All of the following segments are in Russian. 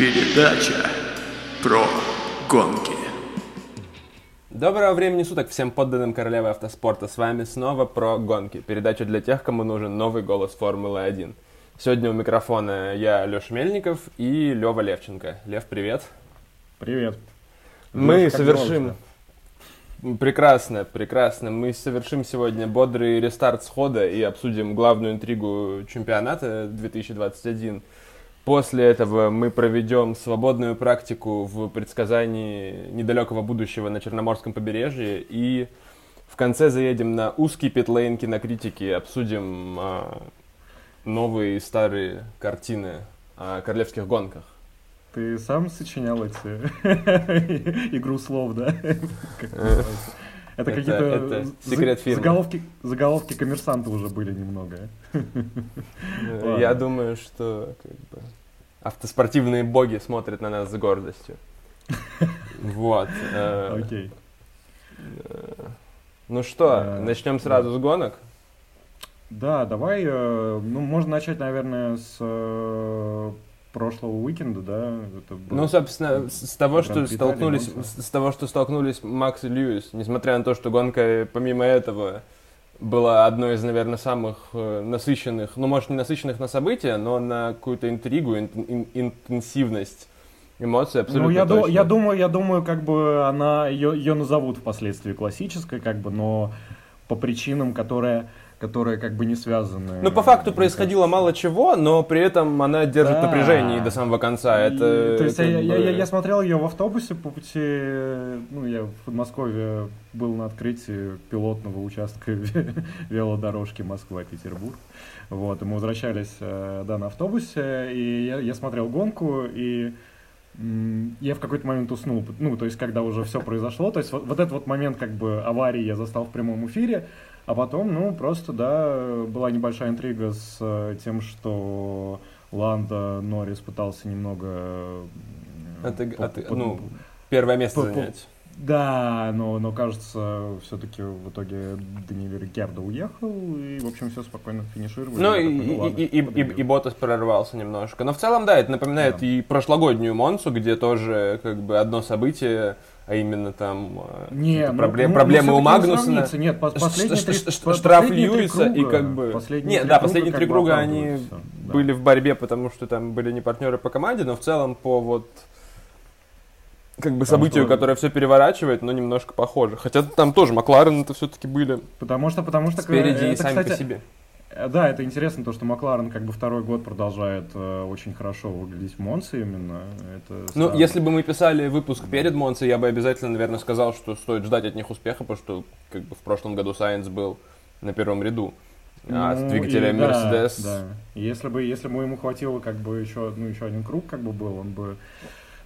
Передача про гонки. Доброго времени суток всем подданным королевы автоспорта. С вами снова про гонки. Передача для тех, кому нужен новый голос Формулы-1. Сегодня у микрофона я, Леша Мельников и Лева Левченко. Лев, привет. Привет. Мы Лёш, совершим... Прекрасно, прекрасно. Мы совершим сегодня бодрый рестарт схода и обсудим главную интригу чемпионата 2021. После этого мы проведем свободную практику в предсказании недалекого будущего на Черноморском побережье и в конце заедем на узкий питлейн кинокритики, обсудим а, новые и старые картины о королевских гонках. Ты сам сочинял эти игру слов, да? Это Э, какие-то секрет фирмы. заголовки, заголовки коммерсанта уже были немного. Э, Ладно. Я думаю, что как бы, автоспортивные боги смотрят на нас с гордостью. Вот. э, Окей. Ну что, Э, начнем сразу с гонок? Да, давай, э, ну, можно начать, наверное, с э, прошлого уикенда, да? Это Ну, собственно, с того, что столкнулись, с того, что столкнулись Макс и Льюис, несмотря на то, что гонка, помимо этого, была одной из, наверное, самых э, насыщенных, ну, может, не насыщенных на события, но на какую-то интригу, ин- ин- интенсивность эмоций абсолютно Ну, я, ду- точно. я думаю, я думаю, как бы она ее, ее назовут впоследствии классической, как бы, но по причинам, которые, которые как бы не связаны. Ну, по факту происходило кажется. мало чего, но при этом она держит Да. напряжение до самого конца. И- Это, то есть как я, я- я- я смотрел ее в автобусе по пути, ну, я в Подмосковье был на открытии пилотного участка велодорожки Москва-Петербург. Вот, и мы возвращались, э, да, на автобусе, и я, я смотрел гонку, и я в какой-то момент уснул, ну, то есть, когда уже все произошло, то есть, вот, вот этот вот момент, как бы, аварии я застал в прямом эфире, а потом, ну, просто, да, была небольшая интрига с э, тем, что Ланда Норрис пытался немного... От- по- от- по- ну, первое место по- занять. Да, но, но кажется, все-таки в итоге Даниэль Рикьярдо уехал, и, в общем, все спокойно финишировали. Ну, и, такой, и, ладно, и, и, и, и Ботас прорвался немножко. Но в целом, да, это напоминает Да. и прошлогоднюю Монсу, где тоже как бы одно событие, а именно там э, Не, ну, проблем- ну, проблемы ну, у всё-таки не. Нет, пос- Ш- последние ш- три- ш- ш- по- штраф Льюиса и как бы... последние Нет, да, круга последние три круга они да. были в борьбе, потому что там были не партнеры по команде, но в целом по вот как бы Потому событию, что- которое все переворачивает, но немножко похоже. Хотя там тоже Макларен это все-таки были Потому что, потому что... спереди э, и это, сами кстати, по себе. Э, Да, это интересно, то, что Макларен как бы второй год продолжает э, очень хорошо выглядеть в Монце именно. Это Ну, странно. если бы мы писали выпуск перед Монцей, я бы обязательно, наверное, сказал, что стоит ждать от них успеха, потому что как бы в прошлом году Сайенс был на первом ряду. А с Ну, двигателем и да, Мерседес... Да, И Если бы, если бы ему хватило как бы еще, ну, еще один круг как бы был, он бы...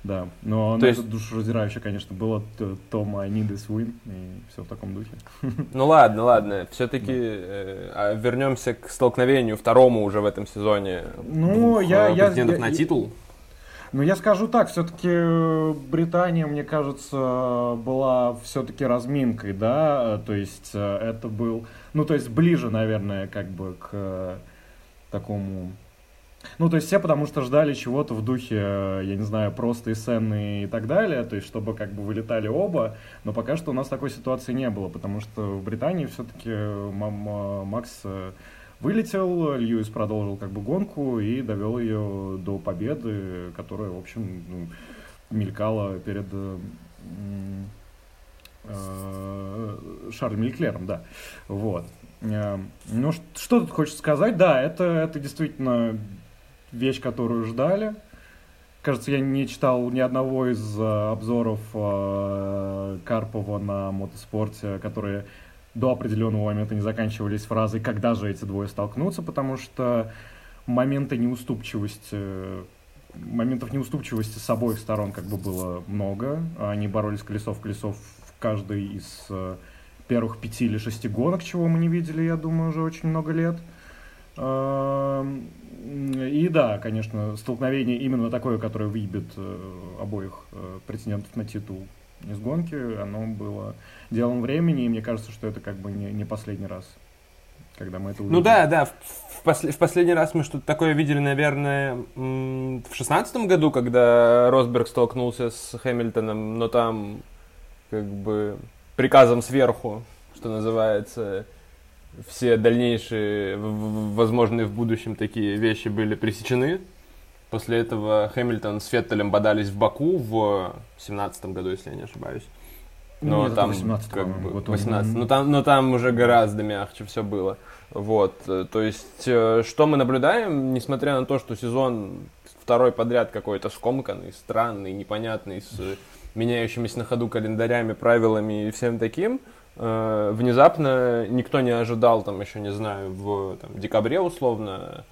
Да, но То есть- это душераздирающе, конечно, было Тома I need this win, и все в таком духе. Ну ладно, ладно, все-таки вернемся к столкновению второму уже в этом сезоне. Ну, я- э, я- претендентов я- на титул. Ну, я скажу так, все-таки Британия, мне кажется, была все-таки разминкой, да, то есть э, это был, ну, то есть ближе, наверное, как бы к э, такому... Ну, то есть все потому что ждали чего-то в духе, э, я не знаю, просто и Сенны и так далее, то есть чтобы как бы вылетали оба, но пока что у нас такой ситуации не было, потому что в Британии все-таки Макс э, вылетел, Льюис продолжил как бы гонку и довел ее до победы, которая, в общем, ну, мелькала перед э, э, Шарлем Леклером, да. Вот. Э, Ну, что тут хочется сказать? Да, это, это действительно вещь, которую ждали. Кажется, я не читал ни одного из э, обзоров э, Карпова на мотоспорте, которые до определенного момента не заканчивались фразой «когда же эти двое столкнутся», потому что моменты неуступчивости, моментов неуступчивости с обоих сторон как бы было много. Они боролись колесо в колесо в каждой из э, первых пяти или шести гонок, чего мы не видели, я думаю, уже очень много лет. И да, конечно, столкновение именно такое, которое выебет э, обоих э, претендентов на титул из гонки, оно было делом времени, и мне кажется, что это как бы не, не последний раз. когда мы это увидим. Ну да, да, в, в, пос, в последний раз мы что-то такое видели, наверное, в шестнадцатом году, когда Росберг столкнулся с Хэмилтоном, но там как бы приказом сверху, что называется, все дальнейшие возможные в будущем такие вещи были пресечены. После этого Хэмилтон с Феттелем бодались в Баку в семнадцатом году, если я не ошибаюсь. Но Нет, там 18 как бы 18, но там, но там уже гораздо мягче все было. Вот, то есть, э, что мы наблюдаем, несмотря на то, что сезон второй подряд какой-то скомканный, странный, непонятный, с меняющимися на ходу календарями, правилами и всем таким, э, внезапно никто не ожидал, там, еще не знаю, в там, декабре условно,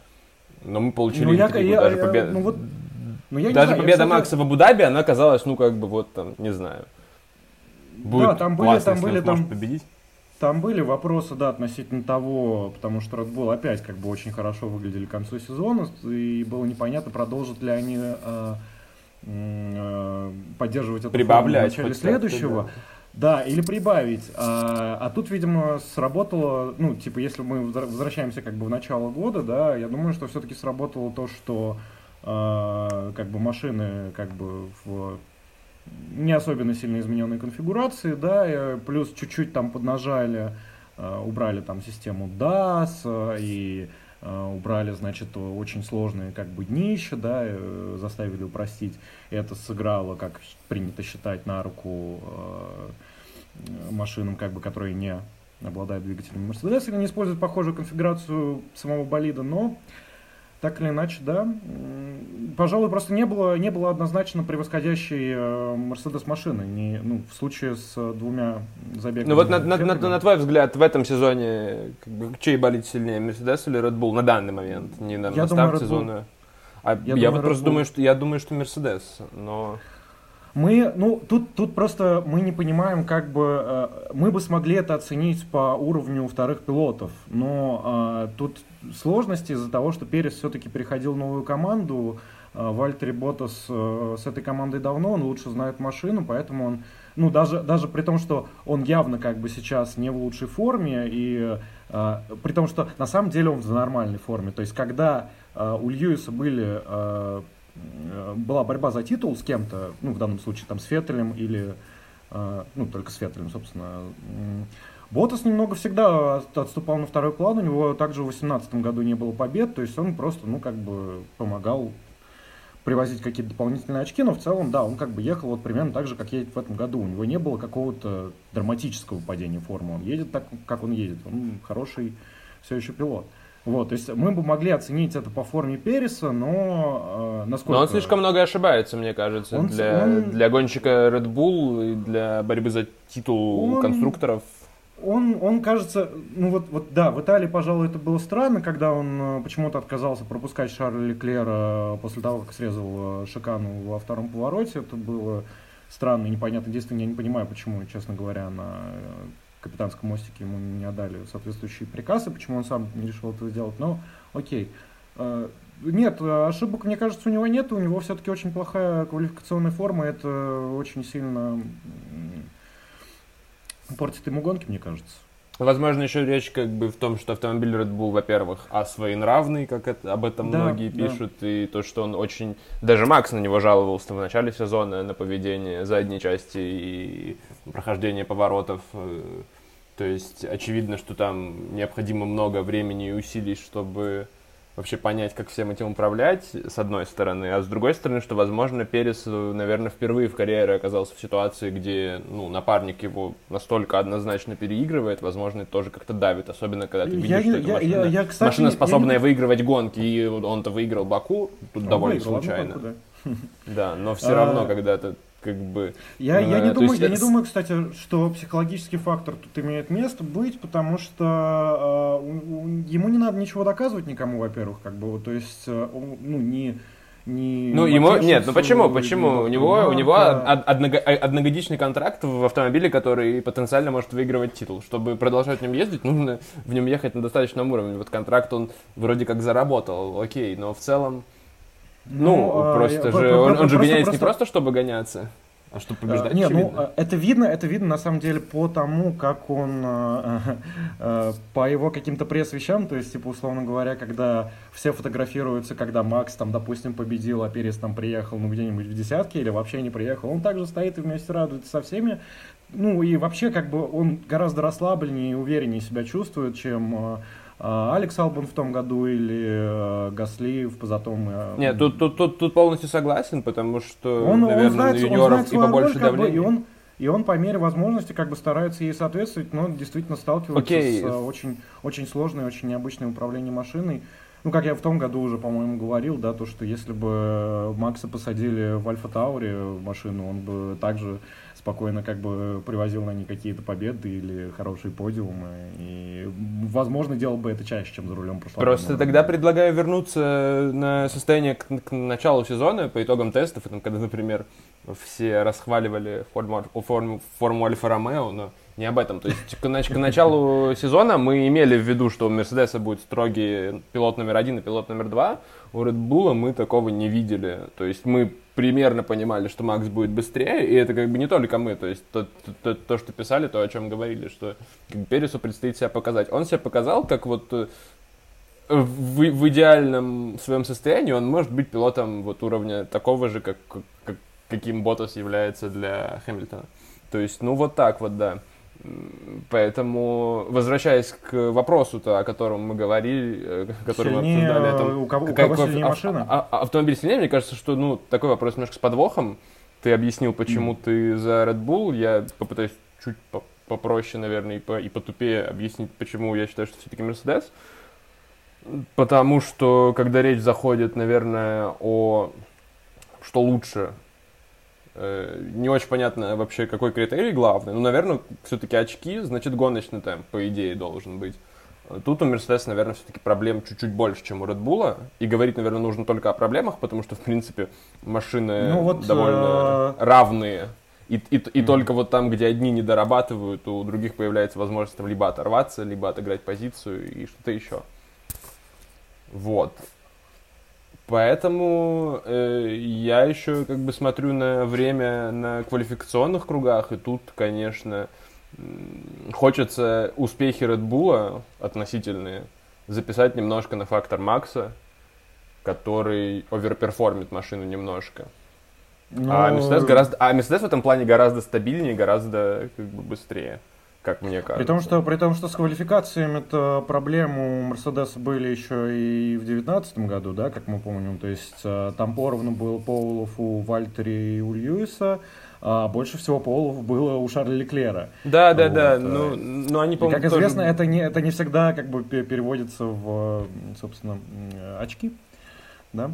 но мы получили ну, я, я, даже победу. Ну, вот, ну, я даже знаю, победа Макса в Абу-Даби, она казалась, ну, как бы, вот там, не знаю. Будет да, там были, там были, там, победить. Там были вопросы, да, относительно того, потому что Red Bull опять как бы очень хорошо выглядели к концу сезона, и было непонятно, продолжат ли они э, э, поддерживать эту Прибавлять в начале следующего. Да. Да, или прибавить. А, а тут, видимо, сработало, ну, типа, если мы возвращаемся как бы в начало года, да, я думаю, что все-таки сработало то, что э, как бы машины как бы в не особенно сильно измененной конфигурации, да, и плюс чуть-чуть там поднажали, э, убрали там систему DAS э, и э, убрали, значит, очень сложные как бы днища, да, заставили упростить. Это сыграло, как принято считать, на руку машинам, как бы, которые не обладают двигателем Mercedes или не используют похожую конфигурацию самого болида, но так или иначе, да. Пожалуй, просто не было, не было однозначно превосходящей Мерседес машины. Не, ну, в случае с двумя забегами. Ну вот на, на, на, на твой взгляд, в этом сезоне как бы, чей болит сильнее, Мерседес или Red Bull на данный момент? Не на, я на старт сезона. А я, я думаю, вот просто Bull... думаю, что я думаю, что Мерседес, но. Мы, ну, тут, тут просто мы не понимаем, как бы, э, мы бы смогли это оценить по уровню вторых пилотов, но э, тут сложности из-за того, что Перес все-таки переходил в новую команду, э, Вальтери Ботас э, с этой командой давно, он лучше знает машину, поэтому он, ну, даже, даже при том, что он явно как бы сейчас не в лучшей форме, и э, при том, что на самом деле он в нормальной форме, то есть когда э, у Льюиса были... Э, Э, была борьба за титул с кем-то, ну, в данном случае там с Феттелем или, э, ну, только с Феттелем, собственно. Ботас немного всегда отступал на второй план, у него также в 2018 году не было побед, то есть он просто, ну, как бы помогал привозить какие-то дополнительные очки, но в целом, да, он как бы ехал вот примерно так же, как едет в этом году. У него не было какого-то драматического падения формы. Он едет так, как он едет. Он хороший все еще пилот. Вот, то есть мы бы могли оценить это по форме Переса, но э, насколько... Но он слишком много ошибается, мне кажется, он, для, он... для гонщика Red Bull и для борьбы за титул он... конструкторов. Он, он кажется, ну вот, вот да, в Италии, пожалуй, это было странно, когда он э, почему-то отказался пропускать Шарля Леклера после того, как срезал э, Шикану во втором повороте. Это было странно и непонятно. Единственное, я не понимаю, почему, честно говоря, на э, капитанском мостике ему не отдали соответствующие приказы, почему он сам не решил этого сделать, но окей. Э, нет, ошибок, мне кажется, у него нет, у него все-таки очень плохая квалификационная форма, это очень сильно портит ему гонки, мне кажется. Возможно, еще речь как бы в том, что автомобиль Red Bull, во-первых, а своенравный, как это, об этом да, многие да. пишут, и то, что он очень... Даже Макс на него жаловался в начале сезона на поведение задней части и прохождение поворотов. Э, то есть очевидно, что там необходимо много времени и усилий, чтобы вообще понять, как всем этим управлять, с одной стороны, а с другой стороны, что, возможно, Перес, наверное, впервые в карьере оказался в ситуации, где, ну, напарник его настолько однозначно переигрывает, возможно, тоже как-то давит, особенно когда ты видишь, я, что эта машина, я, я, кстати, машина способная я не... выигрывать гонки, и он-то выиграл Баку, тут он довольно выиграл, случайно. Баку, да. да, но все равно, а, когда ты как бы... Я, я, не, думаю, есть... я не думаю, кстати, что психологический фактор тут имеет место быть, потому что э, ему не надо ничего доказывать никому, во-первых, как бы, то есть, э, ну, не... Не ну, ему, нет, ну почему, почему? У него, у него одного, одногодичный контракт в автомобиле, который потенциально может выигрывать титул. Чтобы продолжать в нем ездить, нужно в нем ехать на достаточном уровне. Вот контракт он вроде как заработал, окей, но в целом ну, ну просто а, же, он, он же гоняется просто... не просто, чтобы гоняться. А что побеждать? А, не, ну это видно, это видно на самом деле по тому, как он, э, э, по его каким-то пресс-вещам, то есть, типа, условно говоря, когда все фотографируются, когда Макс там, допустим, победил, а Перес там приехал, ну, где-нибудь в десятке или вообще не приехал, он также стоит и вместе радуется со всеми, ну, и вообще, как бы, он гораздо расслабленнее и увереннее себя чувствует, чем а, Алекс Албан в том году или э, Гасли в позатом. Э, Нет, тут, тут, тут, тут полностью согласен, потому что, он, наверное, он знает, на юниоров он знает и побольше роль, давления. Бы, и он и он по мере возможности как бы старается ей соответствовать, но действительно сталкивается okay. с uh, очень, очень сложной, очень необычной управлением машиной. Ну, как я в том году уже, по-моему, говорил, да, то, что если бы Макса посадили в Альфа Тауре машину, он бы также спокойно как бы привозил на них какие-то победы или хорошие подиумы. И, возможно, делал бы это чаще, чем за рулем прошлого. Просто тогда предлагаю вернуться на состояние к, к началу сезона по итогам тестов, там, когда, например, все расхваливали форму, форму, форму Альфа Ромео, но не об этом. То есть к, к началу сезона мы имели в виду, что у Мерседеса будет строгий пилот номер один и пилот номер два. У Red Bull мы такого не видели. То есть мы примерно понимали, что Макс будет быстрее, и это как бы не только мы, то есть то, то, то что писали, то, о чем говорили, что Пересу предстоит себя показать. Он себя показал как вот э, в, в идеальном своем состоянии он может быть пилотом вот уровня такого же, как, как каким Ботас является для Хэмилтона. То есть, ну вот так вот, да. Поэтому, возвращаясь к вопросу-то, о котором мы говорили, э, который сильнее, мы обсуждали, о том, у кого, какая, у кого сильнее машина? А, а, автомобиль сильнее, мне кажется, что ну, такой вопрос немножко с подвохом. Ты объяснил, почему mm. ты за Red Bull, я попытаюсь чуть попроще, наверное, и, по, и потупее объяснить, почему я считаю, что все-таки Mercedes. Потому что, когда речь заходит, наверное, о что лучше Э, не очень понятно вообще, какой критерий главный. Ну, наверное, все-таки очки, значит, гоночный темп, по идее, должен быть. Тут у Мерседеса, наверное, все-таки проблем чуть-чуть больше, чем у Red Bull. И говорить, наверное, нужно только о проблемах, потому что, в принципе, машины ну, вот, довольно э... равные. И, и, и mm-hmm. только вот там, где одни не дорабатывают, у других появляется возможность там, либо оторваться, либо отыграть позицию и что-то еще. Вот. Поэтому э, я еще как бы смотрю на время на квалификационных кругах, и тут, конечно, хочется успехи Red Bull относительные записать немножко на фактор Макса, который overperform ит машину немножко. Но... А Мерседес гораздо, а Мерседес в этом плане гораздо стабильнее, гораздо как бы быстрее как мне кажется. При том, что, при том, что с квалификациями это проблемы у Мерседеса были еще и в 2019 году, да, как мы помним. То есть э, там поровну был pole ов у Валттери и у Льюиса, а больше всего pole ов было у Шарля Леклера. Да, да, вот. да. Ну, ну они, по Как тоже... известно, это не, это не всегда как бы переводится в, собственно, очки. Да?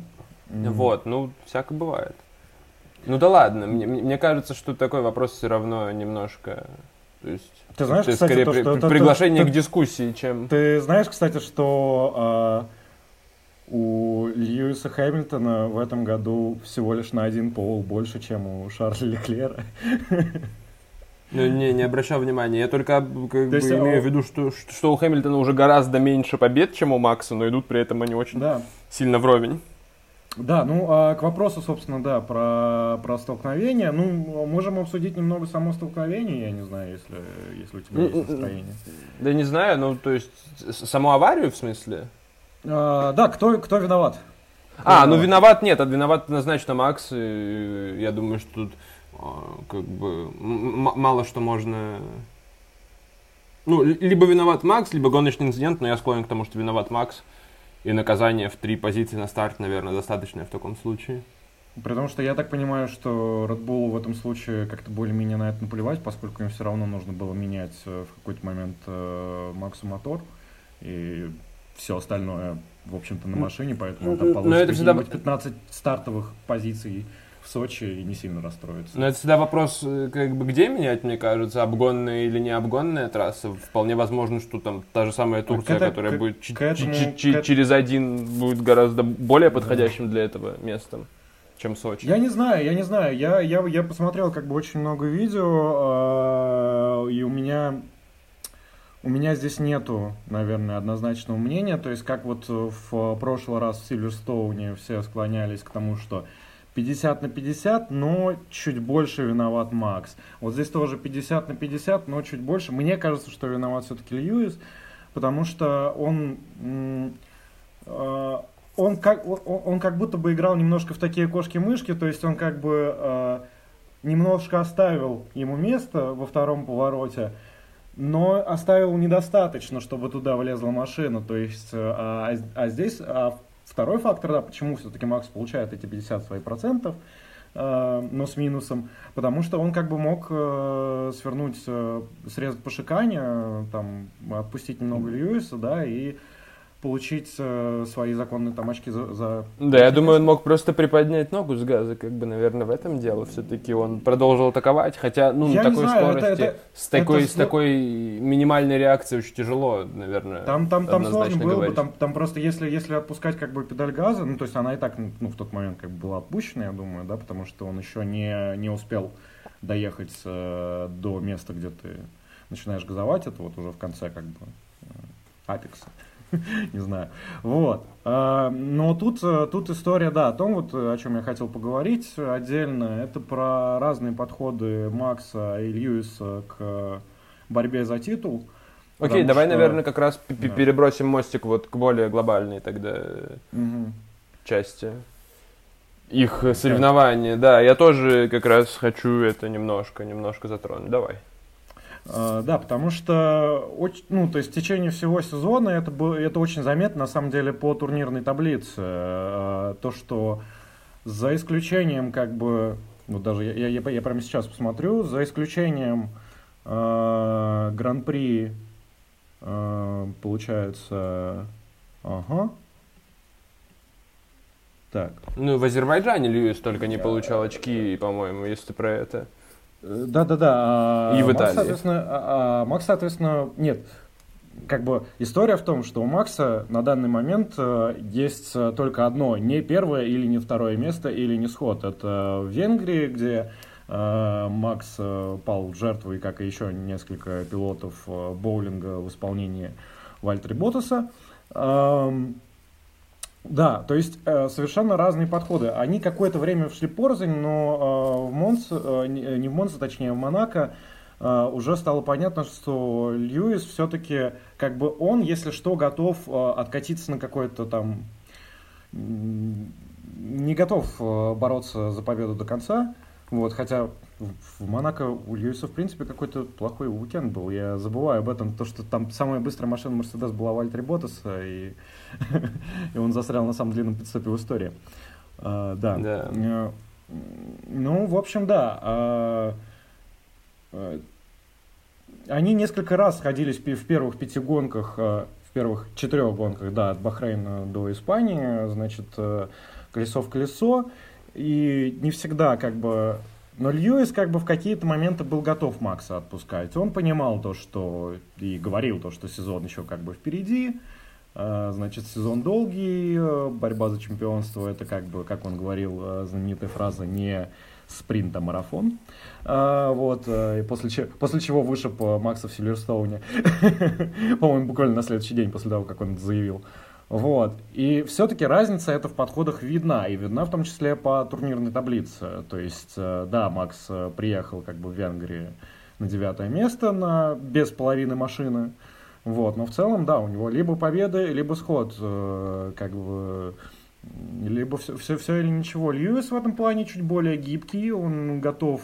Вот, ну, всяко бывает. Ну да ладно, мне, мне кажется, что такой вопрос все равно немножко то есть ты знаешь, это кстати, скорее то, что, при, приглашение ты, к дискуссии, чем... Ты знаешь, кстати, что э, у Льюиса Хэмилтона в этом году всего лишь на один пол больше, чем у Шарля Леклера. Ну, не, не обращал внимания. Я только как бы, есть, имею а... в виду, что, что у Хэмилтона уже гораздо меньше побед, чем у Макса, но идут при этом они очень да. сильно вровень. Да, ну а к вопросу, собственно, да, про, про столкновение. Ну, можем обсудить немного само столкновение, я не знаю, если, если у тебя есть настроение. Да не знаю, ну, то есть, саму аварию в смысле? А, да, кто, кто виноват? Кто а, виноват? ну виноват нет, а виноват однозначно Макс. И я думаю, что тут а, как бы мало что можно... Ну, либо виноват Макс, либо гоночный инцидент, но я склонен к тому, что виноват Макс. И наказание в три позиции на старт, наверное, достаточное в таком случае. Потому что я так понимаю, что Red Bull в этом случае как-то более-менее на это наплевать, поскольку им все равно нужно было менять э, в какой-то момент э, Максу мотор и все остальное, в общем-то, на машине, поэтому там получится всегда... 15 стартовых позиций в Сочи и не сильно расстроиться. Но это всегда вопрос, э, как бы, где менять, мне кажется, обгонная или не обгонная трасса. Вполне возможно, что там та же самая Турция, это, которая к, будет к этому, к... через один, будет гораздо более подходящим да. для этого местом чем Сочи. Я не знаю, я не знаю. Я, я, я посмотрел как бы очень много видео, э, и у меня у меня здесь нету, наверное, однозначного мнения. То есть, как вот в прошлый раз в Сильверстоуне все склонялись к тому, что 50 на 50, но чуть больше виноват Макс. Вот здесь тоже 50 на 50, но чуть больше. Мне кажется, что виноват все-таки Льюис, потому что он, э, он, как, он, как будто бы играл немножко в такие кошки-мышки, то есть он как бы э, немножко оставил ему место во втором повороте, но оставил недостаточно, чтобы туда влезла машина. То есть, э, а, а здесь а второй фактор, да, почему все-таки Макс получает эти 50 своих процентов, э, но с минусом, потому что он как бы мог э, свернуть, э, срезать по шикане, там, отпустить немного Льюиса, да, и получить э, свои законные там очки за... за да, я думаю, он мог просто приподнять ногу с газа, как бы, наверное, в этом дело. Все-таки он продолжал атаковать, хотя, ну, я на такой знаю, скорости, это, это, с, такой, это... с такой минимальной реакцией очень тяжело, наверное, Там, там, там сложно было бы, там, там просто если, если отпускать как бы педаль газа, ну, то есть она и так, ну, в тот момент как бы была отпущена, я думаю, да, потому что он еще не, не успел доехать э, до места, где ты начинаешь газовать, это вот уже в конце как бы э, апекса. не знаю. Вот. А, но тут, э, тут история, да, о том, вот, о чем я хотел поговорить отдельно, это про разные подходы Макса и Льюиса к борьбе за титул. Окей, давай, что... наверное, как раз да. перебросим мостик вот к более глобальной тогда угу. части их соревнования. Да, я тоже как раз хочу это немножко, немножко затронуть. Давай. А, да, потому что, ну, то есть в течение всего сезона это, было, это очень заметно, на самом деле, по турнирной таблице. А, то, что за исключением, как бы, вот даже я, я, я прямо сейчас посмотрю, за исключением э, Гран-при, э, получается, ага, так. Ну, в Азербайджане Льюис только не получал очки, по-моему, если про это. Да-да-да. И в Италии. Макс, соответственно, а, а, Макс, соответственно, нет. Как бы история в том, что у Макса на данный момент э, есть э, только одно, не первое или не второе место, или не сход. Это в Венгрии, где э, Макс пал жертвой, как и еще несколько пилотов боулинга в исполнении Вальтери Ботаса. Да, то есть э, совершенно разные подходы. Они какое-то время шли порознь, но э, в Монце, э, не в Монце, точнее в Монако, э, уже стало понятно, что Льюис все-таки, как бы он, если что, готов э, откатиться на какой-то там... Не готов э, бороться за победу до конца. Вот, хотя в Монако у Льюиса, в принципе, какой-то плохой уикенд был. Я забываю об этом, то, что там самая быстрая машина Мерседес была Вальтери Ботаса, и, и он застрял на самом длинном пидстопе в истории. А, да. да. Э, ну, в общем, да. А, а, они несколько раз сходились в первых пяти гонках, а, в первых четырех гонках, да, от Бахрейна до Испании, значит, э, колесо в колесо. И не всегда как бы но Льюис как бы в какие-то моменты был готов Макса отпускать. Он понимал то, что и говорил то, что сезон еще как бы впереди. А, значит, сезон долгий, э, борьба за чемпионство, это как бы, как он говорил, э, знаменитая фраза, не спринт, а марафон. А, вот, э, и после, чего, после чего вышиб Макса в Сильверстоуне. По-моему, буквально на следующий день после того, как он заявил. Вот. И все-таки разница это в подходах видна, и видна в том числе по турнирной таблице. То есть, э, да, Макс э, приехал как бы в Венгрии на девятое место на, без половины машины. Вот. Но в целом, да, у него либо победы, либо сход. Э, как бы либо все, все, все или ничего. Льюис в этом плане чуть более гибкий, он готов,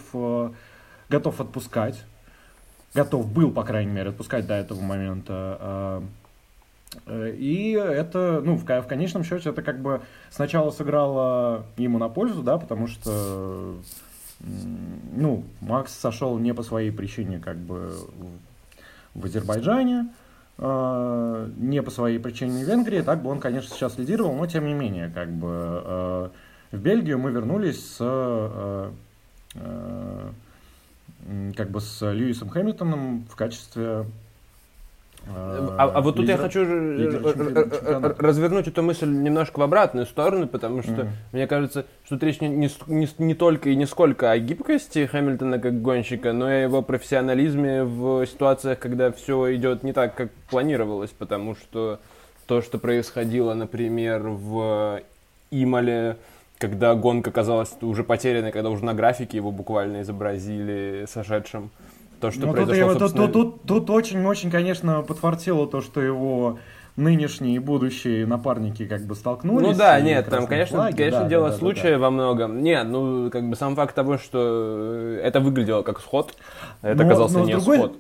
готов отпускать. Готов был, по крайней мере, отпускать до этого момента Э, и это, ну, в, в конечном счете, это как бы сначала сыграло ему на пользу, да, потому что, ну, Макс сошел не по своей причине, как бы, в Азербайджане, э, не по своей причине в Венгрии, так бы он, конечно, сейчас лидировал, но тем не менее, как бы, э, в Бельгию мы вернулись с, как бы, с Льюисом Хэмилтоном в качестве а, а вот тут я хочу развернуть эту мысль немножко в обратную сторону, потому что mm. мне кажется, что речь не, не, не, не только и не сколько о гибкости Хэмилтона как гонщика, но и о его профессионализме в ситуациях, когда все идет не так, как планировалось, потому что то, что происходило, например, в Имале, когда гонка казалась уже потерянной, когда уже на графике его буквально изобразили сошедшим. То, что Ну, тут, произошло, тут, собственно, тут, тут, тут очень-очень, конечно, подфартило то, что его нынешние и будущие напарники как бы столкнулись. Ну да, нет, там, конечно, флаги, конечно, да, дело да, да, случая да. во многом. Нет, ну, как бы сам факт того, что это выглядело как сход, это Но- оказался но с не другой- сход.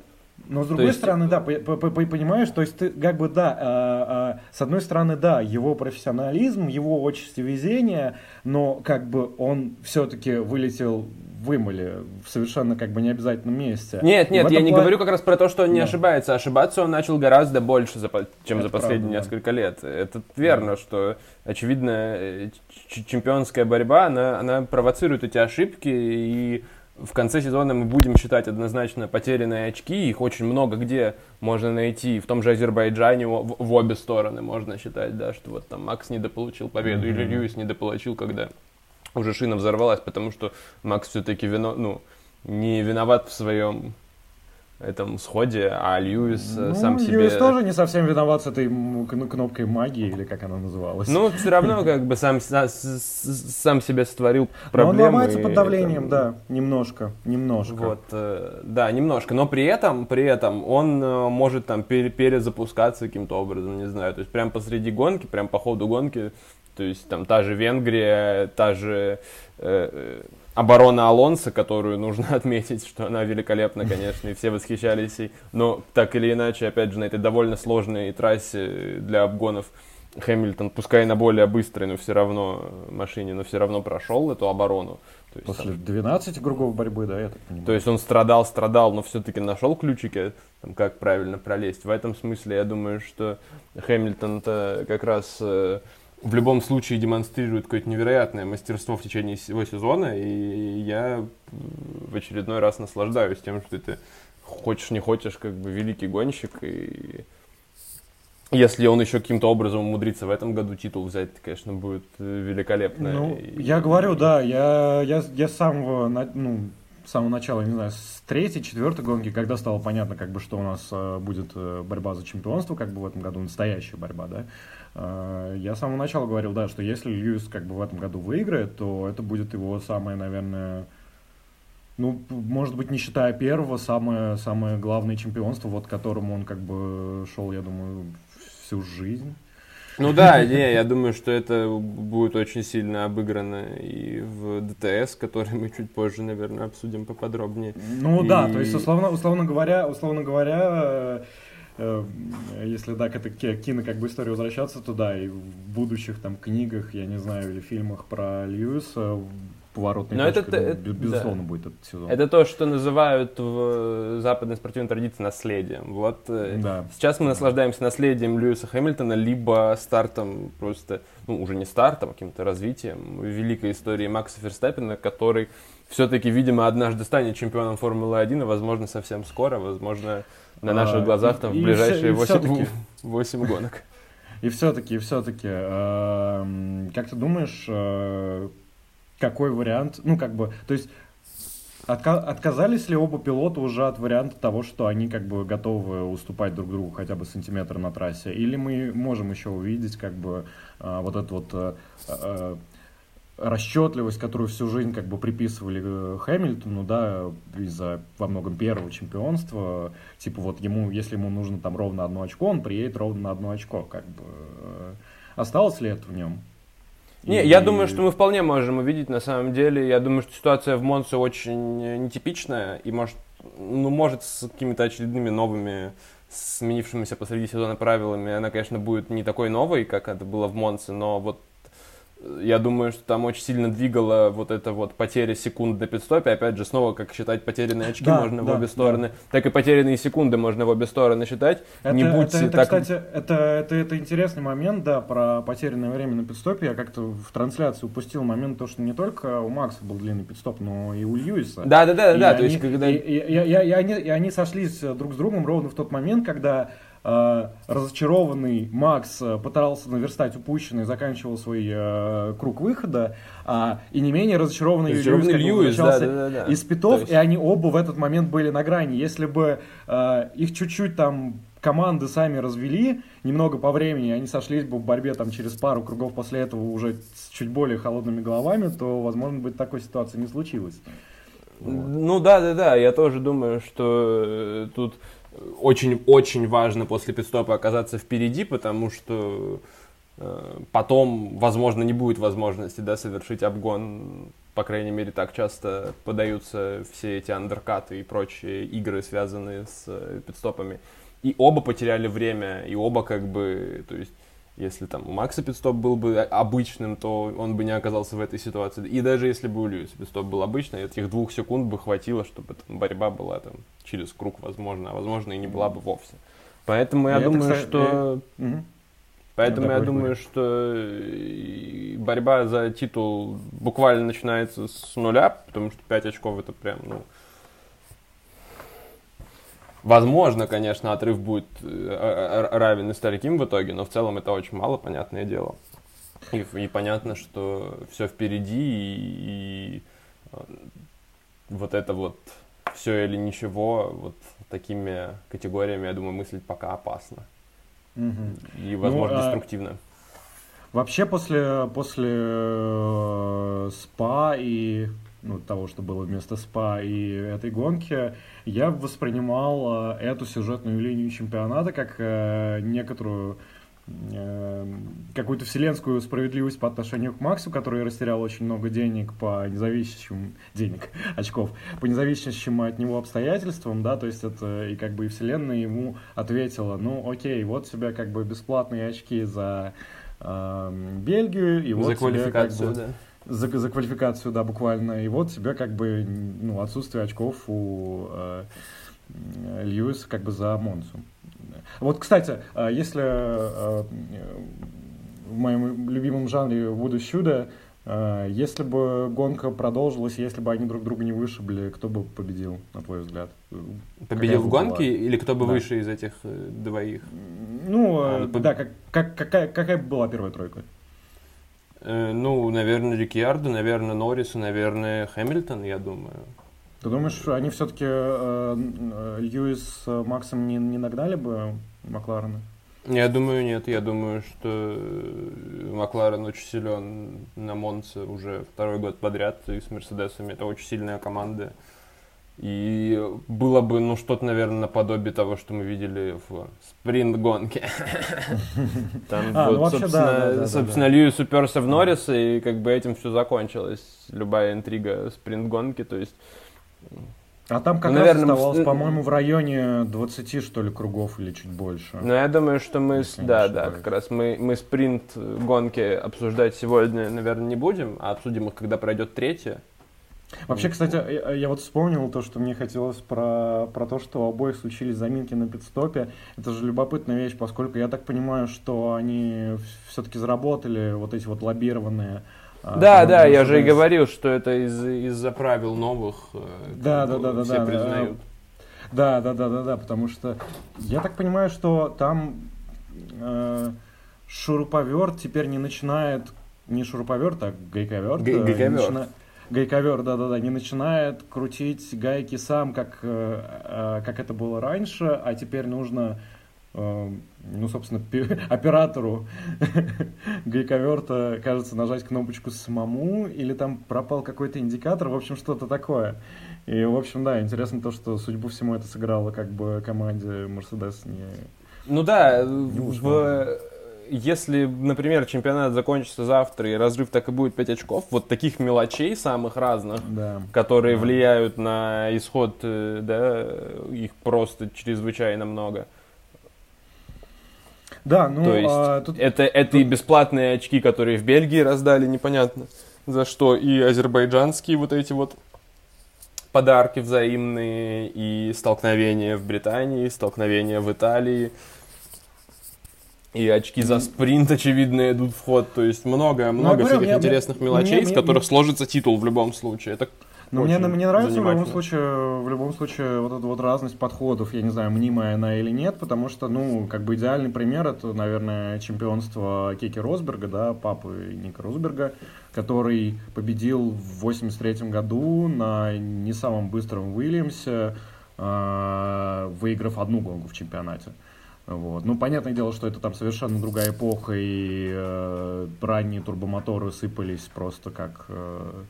Но с другой есть- стороны, да, по- по- по- понимаешь, то есть ты как бы да, а, а, с одной стороны, да, его профессионализм, его отчасти везение, но как бы он все-таки вылетел в Имале в совершенно как бы необязательном месте. Нет, нет, я этом не плане- говорю как раз про то, что он не Да. ошибается. Ошибаться он начал гораздо больше, за чем Это за последние правда, да. несколько лет. Это верно, что, очевидно, э, чемпионская борьба, она, она провоцирует эти ошибки, и в конце сезона мы будем считать однозначно потерянные очки. Их очень много где можно найти. В том же Азербайджане в, в обе стороны можно считать, да, что вот там Макс недополучил победу, или Мгм. Льюис недополучил, когда уже шина взорвалась, потому что Макс все-таки вино, ну, не виноват в своем этом сходе, а Льюис э, Ну, сам себе... Льюис тоже не совсем виноват с этой кнопкой магии, или как она называлась. Ну, все равно как бы сам, сам себе створил Но он проблемы. ломается под давлением, там- да, немножко, немножко. Вот, э, да, немножко, но при этом, при этом он э, может там пере- перезапускаться каким-то образом, не знаю, то есть прям посреди гонки, прям по ходу гонки, то есть там та же Венгрия, та же э, оборона Алонса, которую нужно отметить, что она великолепна, конечно, и все восхищались ей, но так или иначе, опять же, на этой довольно сложной трассе для обгонов Хэмилтон, пускай на более быстрой, но все равно машине, но все равно прошел эту оборону. То есть, там После 12 кругов борьбы, да, я так понимаю. то есть он страдал, страдал, но все-таки нашел ключики, там, как правильно пролезть. В этом смысле я думаю, что Хэмилтон-то как раз э, в любом случае демонстрирует какое-то невероятное мастерство в течение всего сезона, и я в очередной раз наслаждаюсь тем, что ты хочешь не хочешь, как бы великий гонщик, и если он еще каким-то образом умудрится в этом году титул взять, это, конечно, будет э, великолепно. Ну, И- я говорю, да, я, я, я с самого, ну, с самого начала, не знаю, с третьей, четвертой гонки, когда стало понятно, как бы, что у нас э, будет э, борьба за чемпионство, как бы в этом году настоящая борьба, да, я с самого начала говорил, да, что если Льюис как бы в этом году выиграет, то это будет его самое, наверное, ну, может быть, не считая первого, самое, самое главное чемпионство, вот к которому он как бы шел, я думаю, всю жизнь. Ну да, не, я думаю, что это будет очень сильно обыграно и в ДТС, который мы чуть позже, наверное, обсудим поподробнее. Ну да, И- то есть условно, условно говоря, условно говоря, э, э, если да, к этой ки- кино как бы истории возвращаться, то да, и в будущих там книгах, я не знаю, или фильмах про Льюиса поворотной Но это точкой, ну, это- бе- безусловно, будет этот сезон. Это то, что называют в западной спортивной традиции наследием. Вот э, Да. сейчас мы наслаждаемся наследием Льюиса Хэмилтона, либо стартом просто, ну уже не стартом, а каким-то развитием великой истории Макса Ферстаппина, который все-таки, видимо, однажды станет чемпионом Формулы-1, и, возможно, совсем скоро, возможно, на А, наших глазах там в ближайшие всё- и всё-таки. 8, гонок. И все-таки, и все-таки, эм, как ты думаешь, э, какой вариант, ну как бы, то есть отка- отказались ли оба пилота уже от варианта того, что они как бы готовы уступать друг другу хотя бы сантиметр на трассе, или мы можем еще увидеть как бы э, вот эту вот э, расчетливость, которую всю жизнь как бы приписывали э, Хэмилтону, да, из-за во многом первого чемпионства, типа вот ему, если ему нужно там ровно одно очко, он приедет ровно на одно очко, как бы. Осталось ли это в нем? Не, И- я думаю, что мы вполне можем увидеть, на самом деле. Я думаю, что ситуация в Монце очень э, нетипичная и может, ну, может с какими-то очередными новыми, сменившимися посреди сезона правилами, она, конечно, будет не такой новой, как это было в Монце, но вот я думаю, что там очень сильно двигала вот эта вот потеря секунд на пидстопе. Опять же, снова, как считать потерянные очки Да, можно в да, обе стороны, так и потерянные секунды можно в обе стороны считать. Это, не это- будьте это, так... кстати, это, это, это интересный момент, да, про потерянное время на пидстопе. Я как-то в трансляции упустил момент, то, что не только у Макса был длинный пидстоп, но и у Льюиса. Да, да, да, И да, то есть когда... и, и- и- и- и они, и они сошлись друг с другом ровно в тот момент, когда разочарованный Макс э, пытался наверстать упущенный, заканчивал свой э, круг выхода, а, и не менее разочарованный, Разочарованный Льюис, Льюис, да, да, да, да. из питов, То есть- и они оба в этот момент были на грани. Если бы э, их чуть-чуть там команды сами развели немного по времени, они сошлись бы в борьбе там через пару кругов после этого уже с чуть более холодными головами, то, возможно, бы такой ситуации не случилось. Ну да, да, да, я тоже думаю, что э, тут очень-очень важно после пидстопа оказаться впереди, потому что э, потом, возможно, не будет возможности да, совершить обгон. По крайней мере, так часто подаются все эти андеркаты и прочие игры, связанные с э, пидстопами. И оба потеряли время, и оба как бы, то есть если там у Макса пидстоп был бы обычным, то он бы не оказался в этой ситуации. И даже если бы у Льюиса пидстоп был обычный, этих двух секунд бы хватило, чтобы там, борьба была там через круг, возможно, а возможно и не была бы вовсе. Поэтому я и думаю, кстати, что... И... Поэтому ну, я думаю, будет. что борьба за титул буквально начинается с нуля, потому что 5 очков это прям, ну, Возможно, конечно, отрыв будет э, равен и стариким в итоге, но в целом это очень мало, понятное дело. И, и понятно, что все впереди, и, и э, вот это вот все или ничего, вот такими категориями, я думаю, мыслить пока опасно. Угу. И, возможно, ну, а... деструктивно. Вообще после, после э, СПА и ну, того, что было вместо СПА и этой гонки, я воспринимал э, эту сюжетную линию чемпионата как э, некоторую э, какую-то вселенскую справедливость по отношению к Максу, который растерял очень много денег по независящим денег, очков, по независящим от него обстоятельствам, да, то есть это и как бы и вселенная ему ответила, ну окей, вот тебе как бы бесплатные очки за э, Бельгию, и вот за квалификацию, тебе, как бы, да за, за квалификацию, да, буквально. И вот тебе как бы ну, отсутствие очков у э, Льюиса как бы за Монсу. Вот, кстати, э, если э, в моем любимом жанре Вуда Щуда, э, если бы гонка продолжилась, если бы они друг друга не вышибли, кто бы победил, на твой взгляд? Победил в гонке была? или кто бы да. выше из этих э, двоих? Ну, а, да, как, как, какая, какая была первая тройка? Э, ну, наверное, Рикьярдо, наверное, Норрис и, наверное, Хэмилтон, я думаю. Ты думаешь, они все-таки э, э, Льюис с Максом не, не нагнали бы Макларена? Я думаю, нет. Я думаю, что Макларен очень силен на Монце уже второй год подряд и с Мерседесами. Это очень сильная команда. И было бы, ну, что-то, наверное, наподобие того, что мы видели в спринт-гонке. Там а, вот, ну, вообще, собственно, да, да. Льюис уперся в Норриса, и как бы этим все закончилось. Любая интрига спринт-гонки, то есть... А там как ну, раз наверное, оставалось, по-моему, в районе 20, что ли, кругов или чуть больше. Ну, я думаю, что мы, да, да, как раз мы, мы спринт-гонки обсуждать сегодня, наверное, не будем, а обсудим их, когда пройдет третья. Вообще, кстати, я, я вот вспомнил то, что мне хотелось про, про то, что у обоих случились заминки на пидстопе. Это же любопытная вещь, поскольку я так понимаю, что они все-таки заработали вот эти вот лоббированные а, да, да, я же и говорил, что это из- из-за правил новых. Э, да, да, да, да, все да, признают. Да, да, да, да, да, потому что я так понимаю, что там э, шуруповерт теперь не начинает не шуруповерт, а гайковерт. Гайковерт. Начина, гайковер, да-да-да, не начинает крутить гайки сам, как, э, э, как это было раньше, а теперь нужно, э, ну, собственно, оператору гайковерта, кажется, нажать кнопочку самому, или там пропал какой-то индикатор, в общем, что-то такое. И, в общем, да, интересно то, что, судьбу всему, это сыграло как бы команде Mercedes не... Ну да, не в если, например, чемпионат закончится завтра и разрыв так и будет 5 очков, вот таких мелочей самых разных, да. которые да. влияют на исход, э, да, их просто чрезвычайно много. Да, ну... То есть, а, тут... это, это тут... и бесплатные очки, которые в Бельгии раздали, непонятно за что, и азербайджанские вот эти вот подарки взаимные, и столкновения в Британии, столкновения в Италии, и очки за спринт, очевидно, идут в ход. То есть много, ну, всяких я, интересных я, мелочей, мне, с которых мне, сложится титул в любом случае. Это но мне, мне нравится в любом случае, в любом случае вот эта вот разность подходов, я не знаю, мнимая она или нет, потому что, ну, как бы идеальный пример это, наверное, чемпионство Кеки Росберга, да, папы Ника Росберга, который победил в 83 году на не самом быстром Уильямсе, э, выиграв одну гонку в чемпионате. Вот. Ну, понятное дело, что это там совершенно другая эпоха, и э, ранние турбомоторы сыпались просто как... Э,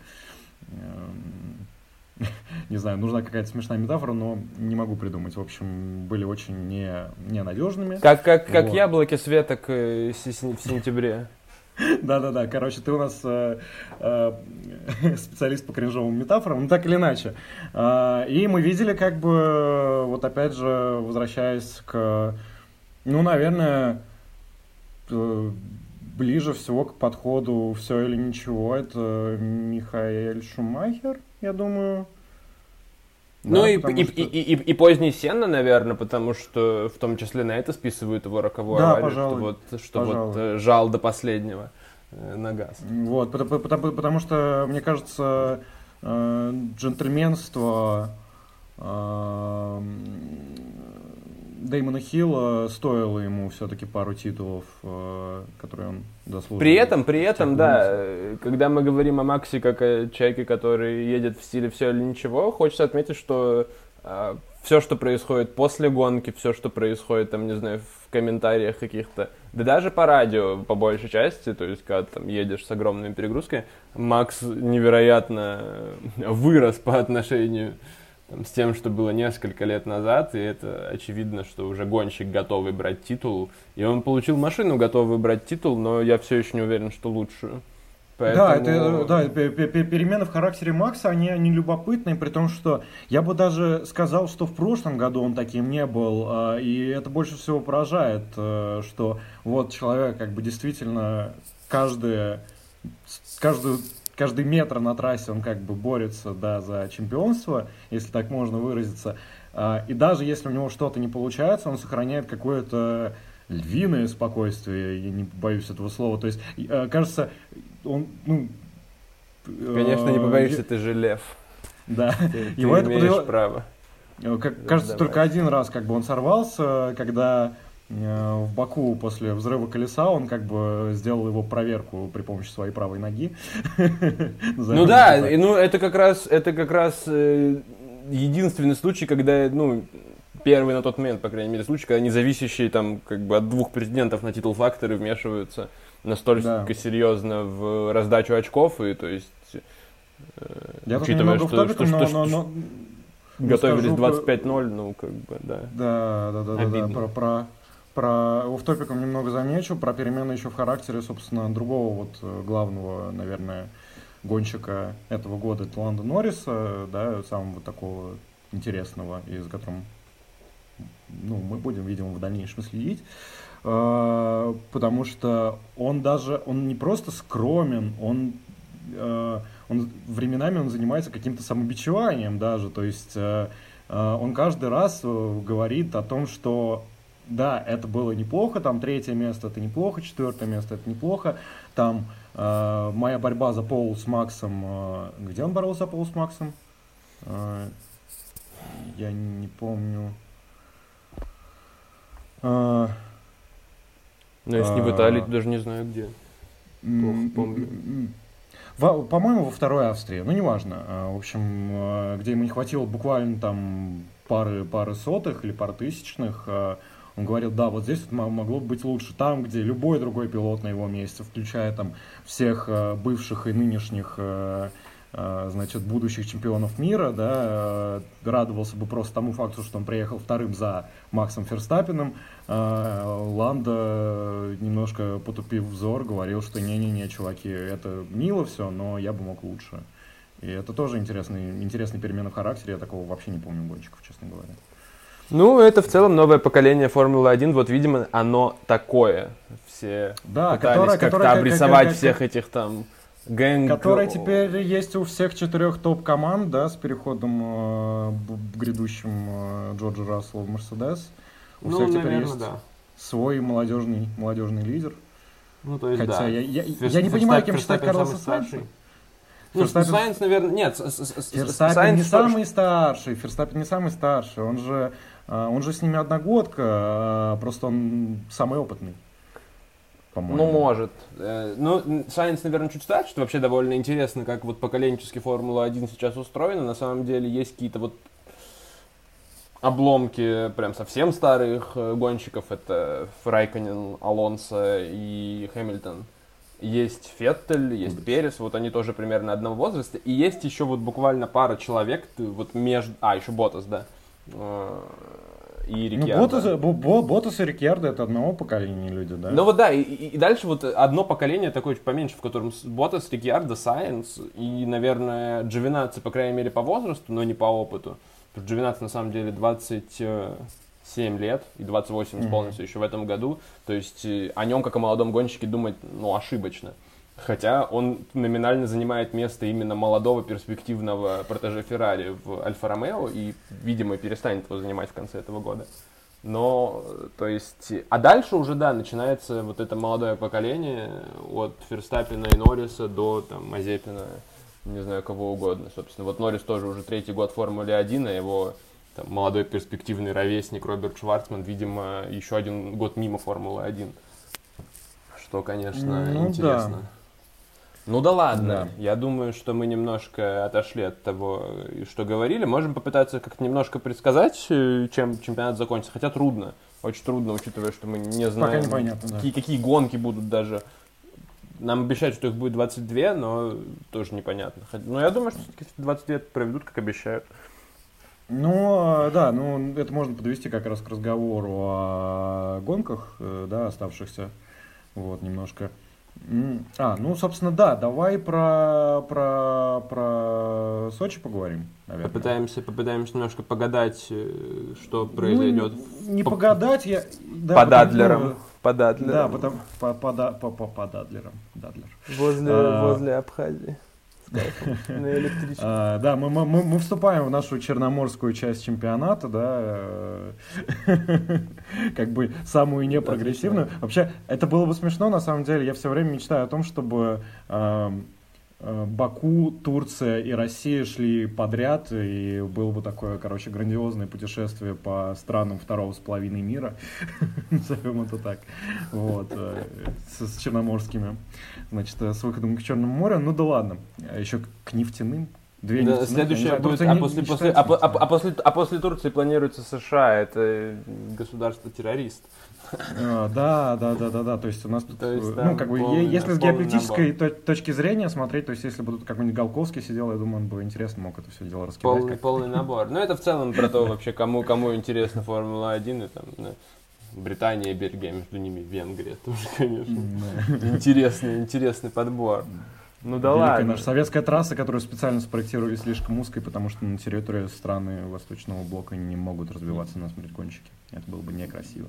э, не знаю, нужна какая-то смешная метафора, но не могу придумать. В общем, были очень не, ненадежными. Как, как, как вот. яблоки с веток в сентябре. Да-да-да, короче, ты у нас э, э, специалист по кринжовым метафорам, ну так или иначе. Э, и мы видели, как бы, вот опять же, возвращаясь к, ну, наверное, э, ближе всего к подходу «все или ничего», это Михаэль Шумахер, я думаю. Ну да, и, и, что... и, и, и поздний Сенна, наверное, потому что в том числе на это списывают его роковую да, аварию, пожалуй, что вот, что пожалуй. вот э, жал до последнего э, на газ. Вот, потому, потому, потому что, мне кажется, джентльменство Дэймона Хилла стоило ему все-таки пару титулов, э, которые он заслужил. При этом, при этом, да, э, когда мы говорим о Максе как о человеке, который едет в стиле все или ничего, хочется отметить, что э, все, что происходит после гонки, все, что происходит, там, не знаю, в комментариях каких-то, да даже по радио, по большей части, то есть, когда там едешь с огромными перегрузками, Макс невероятно вырос по отношению с тем, что было несколько лет назад, и это очевидно, что уже гонщик готовый брать титул. И он получил машину, готовый брать титул, но я все еще не уверен, что лучшую. Поэтому... Да, это, да, перемены в характере Макса, они, они любопытные, при том, что я бы даже сказал, что в прошлом году он таким не был, а, и это больше всего поражает, э, что вот человек как бы действительно каждый, каждую каждый метр на трассе он как бы борется, да, за чемпионство, если так можно выразиться. А, и даже если у него что-то не получается, он сохраняет какое-то львиное спокойствие, я не боюсь этого слова. То есть, а, кажется, он, ну... Конечно, не а, побоишься, ты же лев. Да. Ты, его ты это имеешь право. Кажется, только один раз как бы он сорвался, когда в Баку после взрыва колеса он как бы сделал его проверку при помощи своей правой ноги. Ну да, ну это как раз это как раз э, единственный случай, когда ну первый на тот момент, по крайней мере, случай, когда независящие там как бы от двух президентов на титул факторы вмешиваются настолько да. серьезно в раздачу очков и то есть э, Я учитывая, что, что, что, но, но, но, готовились 25-0, ну как бы да. Да, да, да, да, да, про, про про офтопиком немного замечу, про перемены еще в характере, собственно, другого вот э, главного, наверное, гонщика этого года, это Ланда Норриса, да, самого такого интересного, и за которым ну, мы будем, видимо, в дальнейшем следить, э, потому что он даже, он не просто скромен, он, э, он временами он занимается каким-то самобичеванием даже, то есть он каждый раз говорит о том, что да, это было неплохо, там третье место это неплохо, четвертое место это неплохо, там э, моя борьба за пол с Максом, э, где он боролся за пол с Максом? Э, я не помню. Э, ну, если не в Италии, то даже не знаю где. Плохо помню. По-моему, во второй Австрии, ну неважно. В общем, где ему не хватило буквально там пары, пары сотых или пары тысячных, он говорил, да, вот здесь вот могло быть лучше. Там, где любой другой пилот на его месте, включая там всех э, бывших и нынешних э, э, значит, будущих чемпионов мира, да, радовался бы просто тому факту, что он приехал вторым за Максом Ферстаппином. Ланда, немножко потупив взор, говорил, что не-не-не, чуваки, это мило все, но я бы мог лучше. И это тоже интересный, интересный перемена в характере, я такого вообще не помню гонщиков, честно говоря. Ну, это в целом новое поколение Формулы-1. Вот, видимо, оно такое. Все да, пытались как-то обрисовать как, всех этих там gang... Которые теперь есть у всех четырех топ-команд, да, с переходом э, грядущим э, Джорджа Рассела в Мерседес. У ну, всех теперь наверное, есть да. свой молодежный, молодежный лидер. Ну, то есть, Хотя да. я, я, я не понимаю, кем считать Карлоса Сайнса. Ну, Сайнс, наверное, нет. Ферстаппин не самый старший, Ферстаппин не самый старший, он же он же с ними одногодка, а, просто он самый опытный. Ну, может. Э, ну, Сайенс, наверное, чуть старше. Вообще довольно интересно, как вот поколенчески Формула-1 сейчас устроена. На самом деле есть какие-то вот обломки прям совсем старых э, гонщиков. Это Райконен, Алонсо и Хэмилтон. Есть Феттель, есть Кубис. Перес, вот они тоже примерно одного возраста. И есть еще вот буквально пара человек, вот между... А, еще Ботас, да. Э, И Ну. Ботас, Бо- Бо- Ботас и Рикьярдо это одного поколения люди, да? Ну вот да, и, и- и дальше вот одно поколение такое чуть поменьше, в котором Ботас, Рикьярдо, Сайенс и, наверное, Джовинаци, по крайней мере, по возрасту, но не по опыту. Джовинаци, на самом деле, 27 лет, и 28 Мгм. исполнится еще в этом году. То есть э, о нем, как о молодом гонщике, думать, ну, ошибочно. Хотя он номинально занимает место именно молодого перспективного протеже Феррари в Альфа-Ромео и, видимо, перестанет его занимать в конце этого года. Но, то есть, а дальше уже, да, начинается вот это молодое поколение от Ферстаппина и Норриса до, там, Мазепина, не знаю, кого угодно, собственно. Вот Норрис тоже уже третий год в Формуле 1, а его там, молодой перспективный ровесник Роберт Шварцман, видимо, еще один год мимо Формулы 1. Что, конечно, Ну, интересно. да. Ну да ладно, Да. я думаю, что мы немножко отошли от того, э, что говорили. Можем попытаться как-то немножко предсказать, э, чем чемпионат закончится. Хотя трудно, очень трудно, учитывая, что мы не знаем, непонятно, да. какие, какие гонки будут даже. Нам обещают, что их будет 22, но тоже непонятно. Но я думаю, что все-таки 22 проведут, как обещают. Ну, э, да, ну, это можно подвести как раз к разговору о гонках, да, оставшихся, вот, немножко. А, ну, собственно, да, давай про, про, про Сочи поговорим, наверное. Попытаемся, попытаемся немножко погадать, э, что Ну, произойдет не по- погадать, я... да, по потому- Дадлерам. По Дадлерам. Да, потом по, по, по, по, по Дадлерам. Дадлер. Возле, А. возле Абхазии. Кайфом. На электричке. А, да, мы, мы, мы, мы вступаем в нашу черноморскую часть чемпионата, да, э, как бы самую непрогрессивную. Вообще, это было бы смешно, на самом деле, я все время мечтаю о том, чтобы эм, Баку, Турция и Россия шли подряд, и было бы такое, короче, грандиозное путешествие по странам второго с половиной мира, назовем это так, вот, э, с, с черноморскими, значит, э, с выходом к Черному морю, ну да ладно, еще к нефтяным, две Да, нефтяных, я не следующее знаю, будет, а не- после, не после, а, а, а после, а после Турции планируется США, это государство-террорист. А, Да, да, да, да, да. То есть у нас тут, То есть э, там ну, как бы, если с геополитической то- точки зрения смотреть, то есть если бы тут какой-нибудь Голковский сидел, я думаю, он бы интересно мог это все дело раскидать. Полный, набор. Ну, это в целом про то вообще, кому, кому интересна Формула-1, и там, да, Британия и Бельгия, между ними Венгрия тоже, конечно. Интересный, интересный подбор. Ну да Великая ладно. наша советская трасса, которую специально спроектировали слишком узкой, потому что на территории страны Восточного блока не могут развиваться на гонщики. Это было бы некрасиво.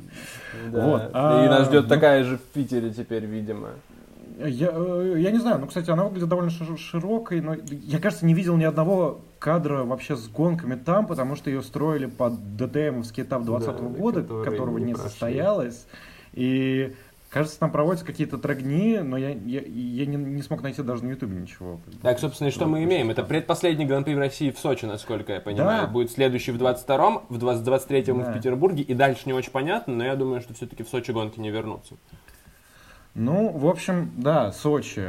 Да. Вот, И а, нас ждет ну- такая же в Питере теперь, видимо. Я, э, я не знаю, ну, кстати, она выглядит довольно шир- широкой, но я, кажется, не видел ни одного кадра вообще с гонками там, потому что ее строили под ДТМовский этап 2020 Да, года, которого не не состоялось. И кажется, там проводятся какие-то трек-дни, но я, я, я не, не смог найти даже на Ютубе ничего. Так, собственно, и что мы имеем? Это предпоследний Гран-при в России в Сочи, насколько я понимаю. Да. Будет следующий в 22-м, в 20 23-м Да. в Петербурге, и дальше не очень понятно, но я думаю, что все-таки в Сочи гонки не вернутся. Ну, в общем, да, Сочи.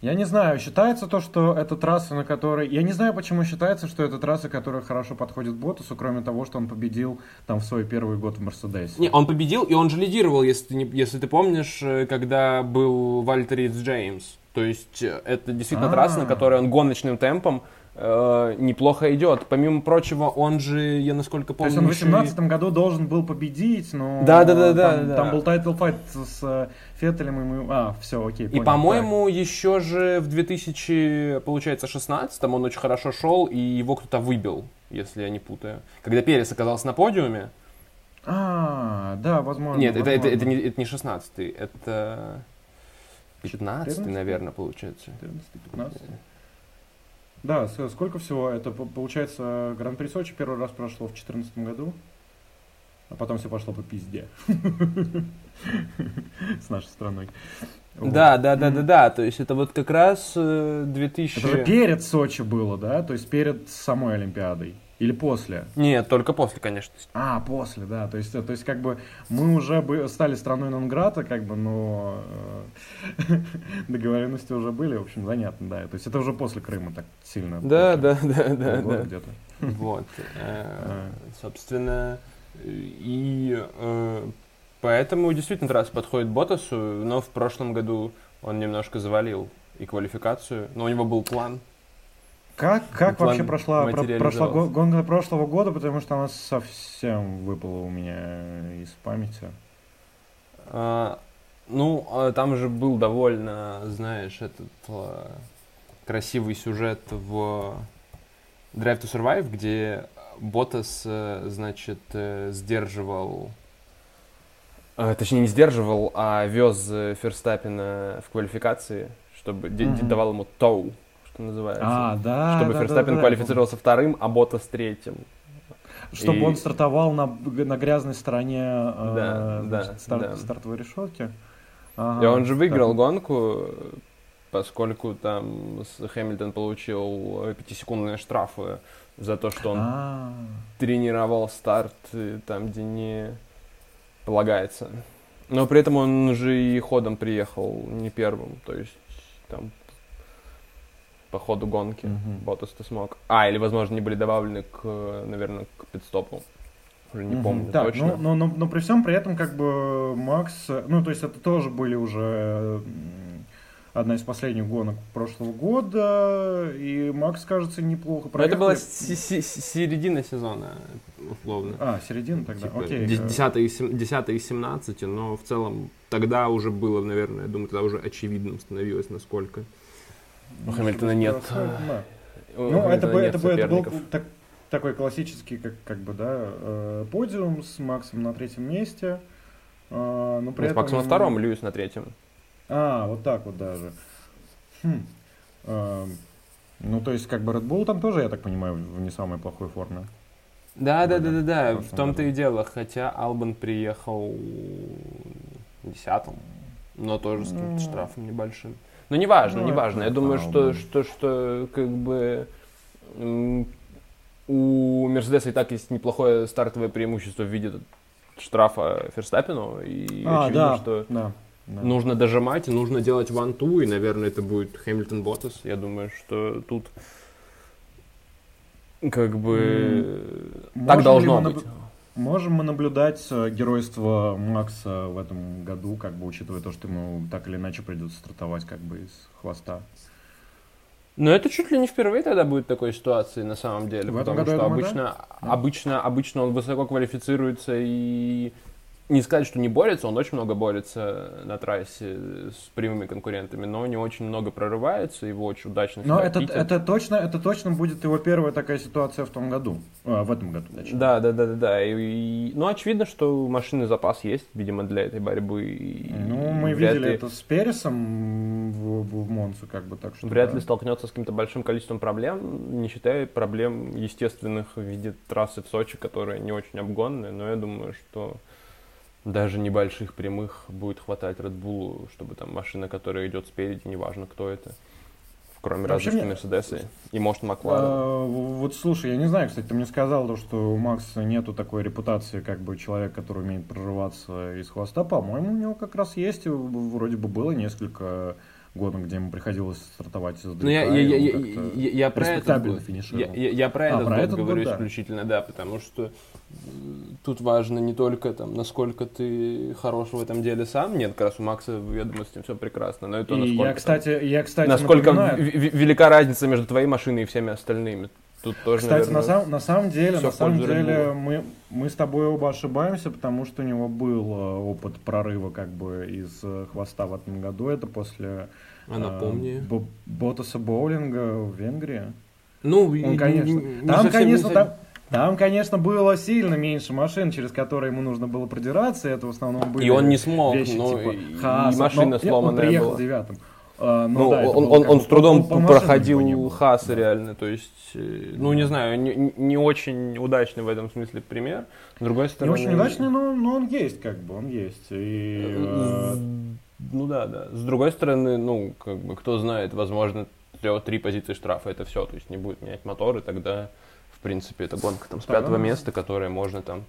Я не знаю, считается то, что это трасса, на которой... Я не знаю, почему считается, что это трасса, которая хорошо подходит Ботасу, кроме того, что он победил там в свой первый год в Мерседесе. Не, он победил, и он же лидировал, если ты, не- если ты помнишь, э, когда был Valtteri, it's James. То есть э, это действительно А. трасса, на которой он гоночным темпом э, неплохо идет. Помимо прочего, он же, я насколько То помню, есть он в еще и- 2018 году должен был победить, но Да, да, да, да, там, да. там был title fight с э, Феттелем, и мы... А, все, окей, И, понял, по-моему, еще же в 2000, получается, 16 он очень хорошо шел, и его кто-то выбил, если я не путаю. Когда Перес оказался на подиуме. так. А, да, возможно. Нет, это, это, возможно. это не, это не 16 это 15 14-й? наверное, получается. 14, 15. Да, сколько всего? Это по- получается Гран-при Сочи первый раз прошло в 2014 году, а потом все пошло по пизде. С нашей страной. Вот. Да, да, да, да, да. То есть это вот как раз э, 2000... Это же перед Сочи было, да? То есть перед самой Олимпиадой. Или после? Нет, только после, конечно. А, после, да. То есть, э, то есть как бы мы уже стали страной Нонграта, как бы, но договоренности уже были, в общем, занятно, да. То есть это уже после Крыма так сильно. Да, да, да, да, да. где-то. Вот. э. Собственно, и э, поэтому действительно трасса подходит Ботасу, но в прошлом году он немножко завалил и квалификацию, но у него был план. Как, как План вообще прошла, про- прошла гонка прошлого года, потому что она совсем выпала у меня из памяти. А, ну, а там же был довольно, знаешь, этот а, красивый сюжет в Drive to Survive, где Ботас, э, значит, э, сдерживал... а, точнее, не сдерживал, а вез э, Ферстаппина в квалификации, чтобы Мгм. давал ему тоу, что называется. А, да. чтобы да, да, Ферстаппин да, квалифицировался вторым, а Ботас третьим. Чтобы И- он стартовал на, на грязной стороне э, Да, значит, да, старт- да. стартовой решетки. И Ага, он же выиграл так. гонку, поскольку там с- Хэмилтон получил э, пятисекундные штрафы за то, что он А, тренировал старт э, там, где не полагается. Но при этом он же и ходом приехал не первым, то есть там по ходу гонки Мгм. Ботас-то смог. А, или, возможно, не были добавлены к, наверное, к пидстопу. Уже не мгм. помню Так, точно. ну, но, но, но при всем при этом, как бы, Макс, ну, то есть это тоже были уже одна из последних гонок прошлого года, и Макс, кажется, неплохо Но это была середина сезона, условно. А, середина тогда, Типа, окей. дес- э, 10 и сем- 10 и 17, но в целом тогда уже было, наверное, я думаю, тогда уже очевидным становилось, насколько. У Хэмилтона нет. Да. Ну, это, бы, нет это, бы, это был так- такой классический, как, как бы, да, э, подиум с Максом на третьем месте. А, но при Ну, с Максом на этом- втором, Льюис на третьем. А, вот так вот даже. Хм. А, ну, то есть, как бы Red Bull там тоже, я так понимаю, в не самой плохой форме. Да, да, да, да, да. в том-то и дело. Хотя Албан приехал десятым, но тоже с каким-то Ну. штрафом небольшим. Но неважно, Ну, неважно. Я думаю, что, что, что как бы у Мерседеса и так есть неплохое стартовое преимущество в виде штрафа Ферстаппину. И а, очевидно, да, что да, да. нужно дожимать, и нужно делать ван-ту, и, наверное, это будет Хэмилтон Боттас. Я думаю, что тут как бы так можем должно быть. наб- Можем мы наблюдать э, геройство Макса в этом году, как бы учитывая то, что ему так или иначе придется стартовать как бы из хвоста. Но это чуть ли не впервые тогда будет такой ситуации на самом деле, В потому году, что думаю, обычно, Да. обычно, обычно он высоко квалифицируется и не сказать, что не борется, он очень много борется на трассе с прямыми конкурентами, но не очень много прорывается, его очень удачно Но это, это, точно, это точно будет его первая такая ситуация в том году. А, в этом году, точнее. Да, да, да, да, да. И, и- ну, очевидно, что машины запас есть, видимо, для этой борьбы. и Ну, мы вряд видели ли- это с Пересом в, в, Монце, как бы так что. Вряд да. ли столкнется с каким-то большим количеством проблем, не считая проблем естественных в виде трассы в Сочи, которая не очень обгонная, но я думаю, что даже небольших прямых будет хватать Red Bull, чтобы там машина, которая идет спереди, неважно кто это, кроме разве что Мерседеса и может Макларен. А, вот слушай, я не знаю, кстати, ты мне сказал, то, что у Макса нету такой репутации, как бы человек, который умеет прорываться из хвоста. По-моему, у него как раз есть, вроде бы было несколько гонок, где ему приходилось стартовать из Ну, я, я, я, я, я- я про этот год, я, я- я про А, этот про год этот год, говорю да. исключительно, да, потому что тут важно не только там, насколько ты хорош в этом деле сам, нет, как раз у Макса, я думаю, с этим все прекрасно, но и то, И насколько, я, там- кстати, я, кстати, насколько напоминаю- велика разница между твоей машиной и всеми остальными. Тут тоже, Кстати, на, наверное, сам- на самом деле, на самом деле мы, мы с тобой оба ошибаемся, потому что у него был э, опыт прорыва как бы из э, хвоста в этом году. Это после А э, напомни. Бо- Ботаса Боулинга в Венгрии. Ну, и- Он, конечно. не Там, совсем- конечно, не там, там, конечно, было сильно меньше машин, через которые ему нужно было продираться. и Это в основном были И он не смог, вещи ну, типа и- и Хааса. машина Но, сломанная Он приехал была. девятым. А, Ну, да, это он, он, он с трудом машинам проходил не. Хаса Да. реально, то есть, э, ну не знаю, не, не очень удачный в этом смысле пример. С другой Не стороны, очень удачный, но, но он есть, как бы, он есть. И, э, Ну да, да. С другой стороны, ну, как бы, кто знает, возможно, три, три позиции штрафа это все, то есть не будет менять мотор, и тогда, в принципе, это гонка там с пятого места, которое можно там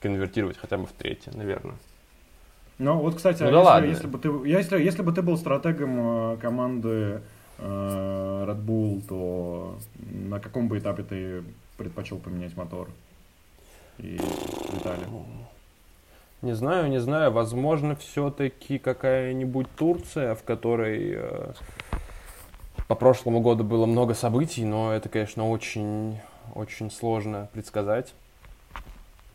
конвертировать хотя бы в третье, наверное. Ну вот, кстати, Ну а да если, ладно. если бы ты, если, если бы ты был стратегом э, команды э, Red Bull, то на каком бы этапе ты предпочел поменять мотор? И детали. Не знаю, не знаю. Возможно, все-таки какая-нибудь Турция, в которой э, по прошлому году было много событий, но это, конечно, очень, очень сложно предсказать.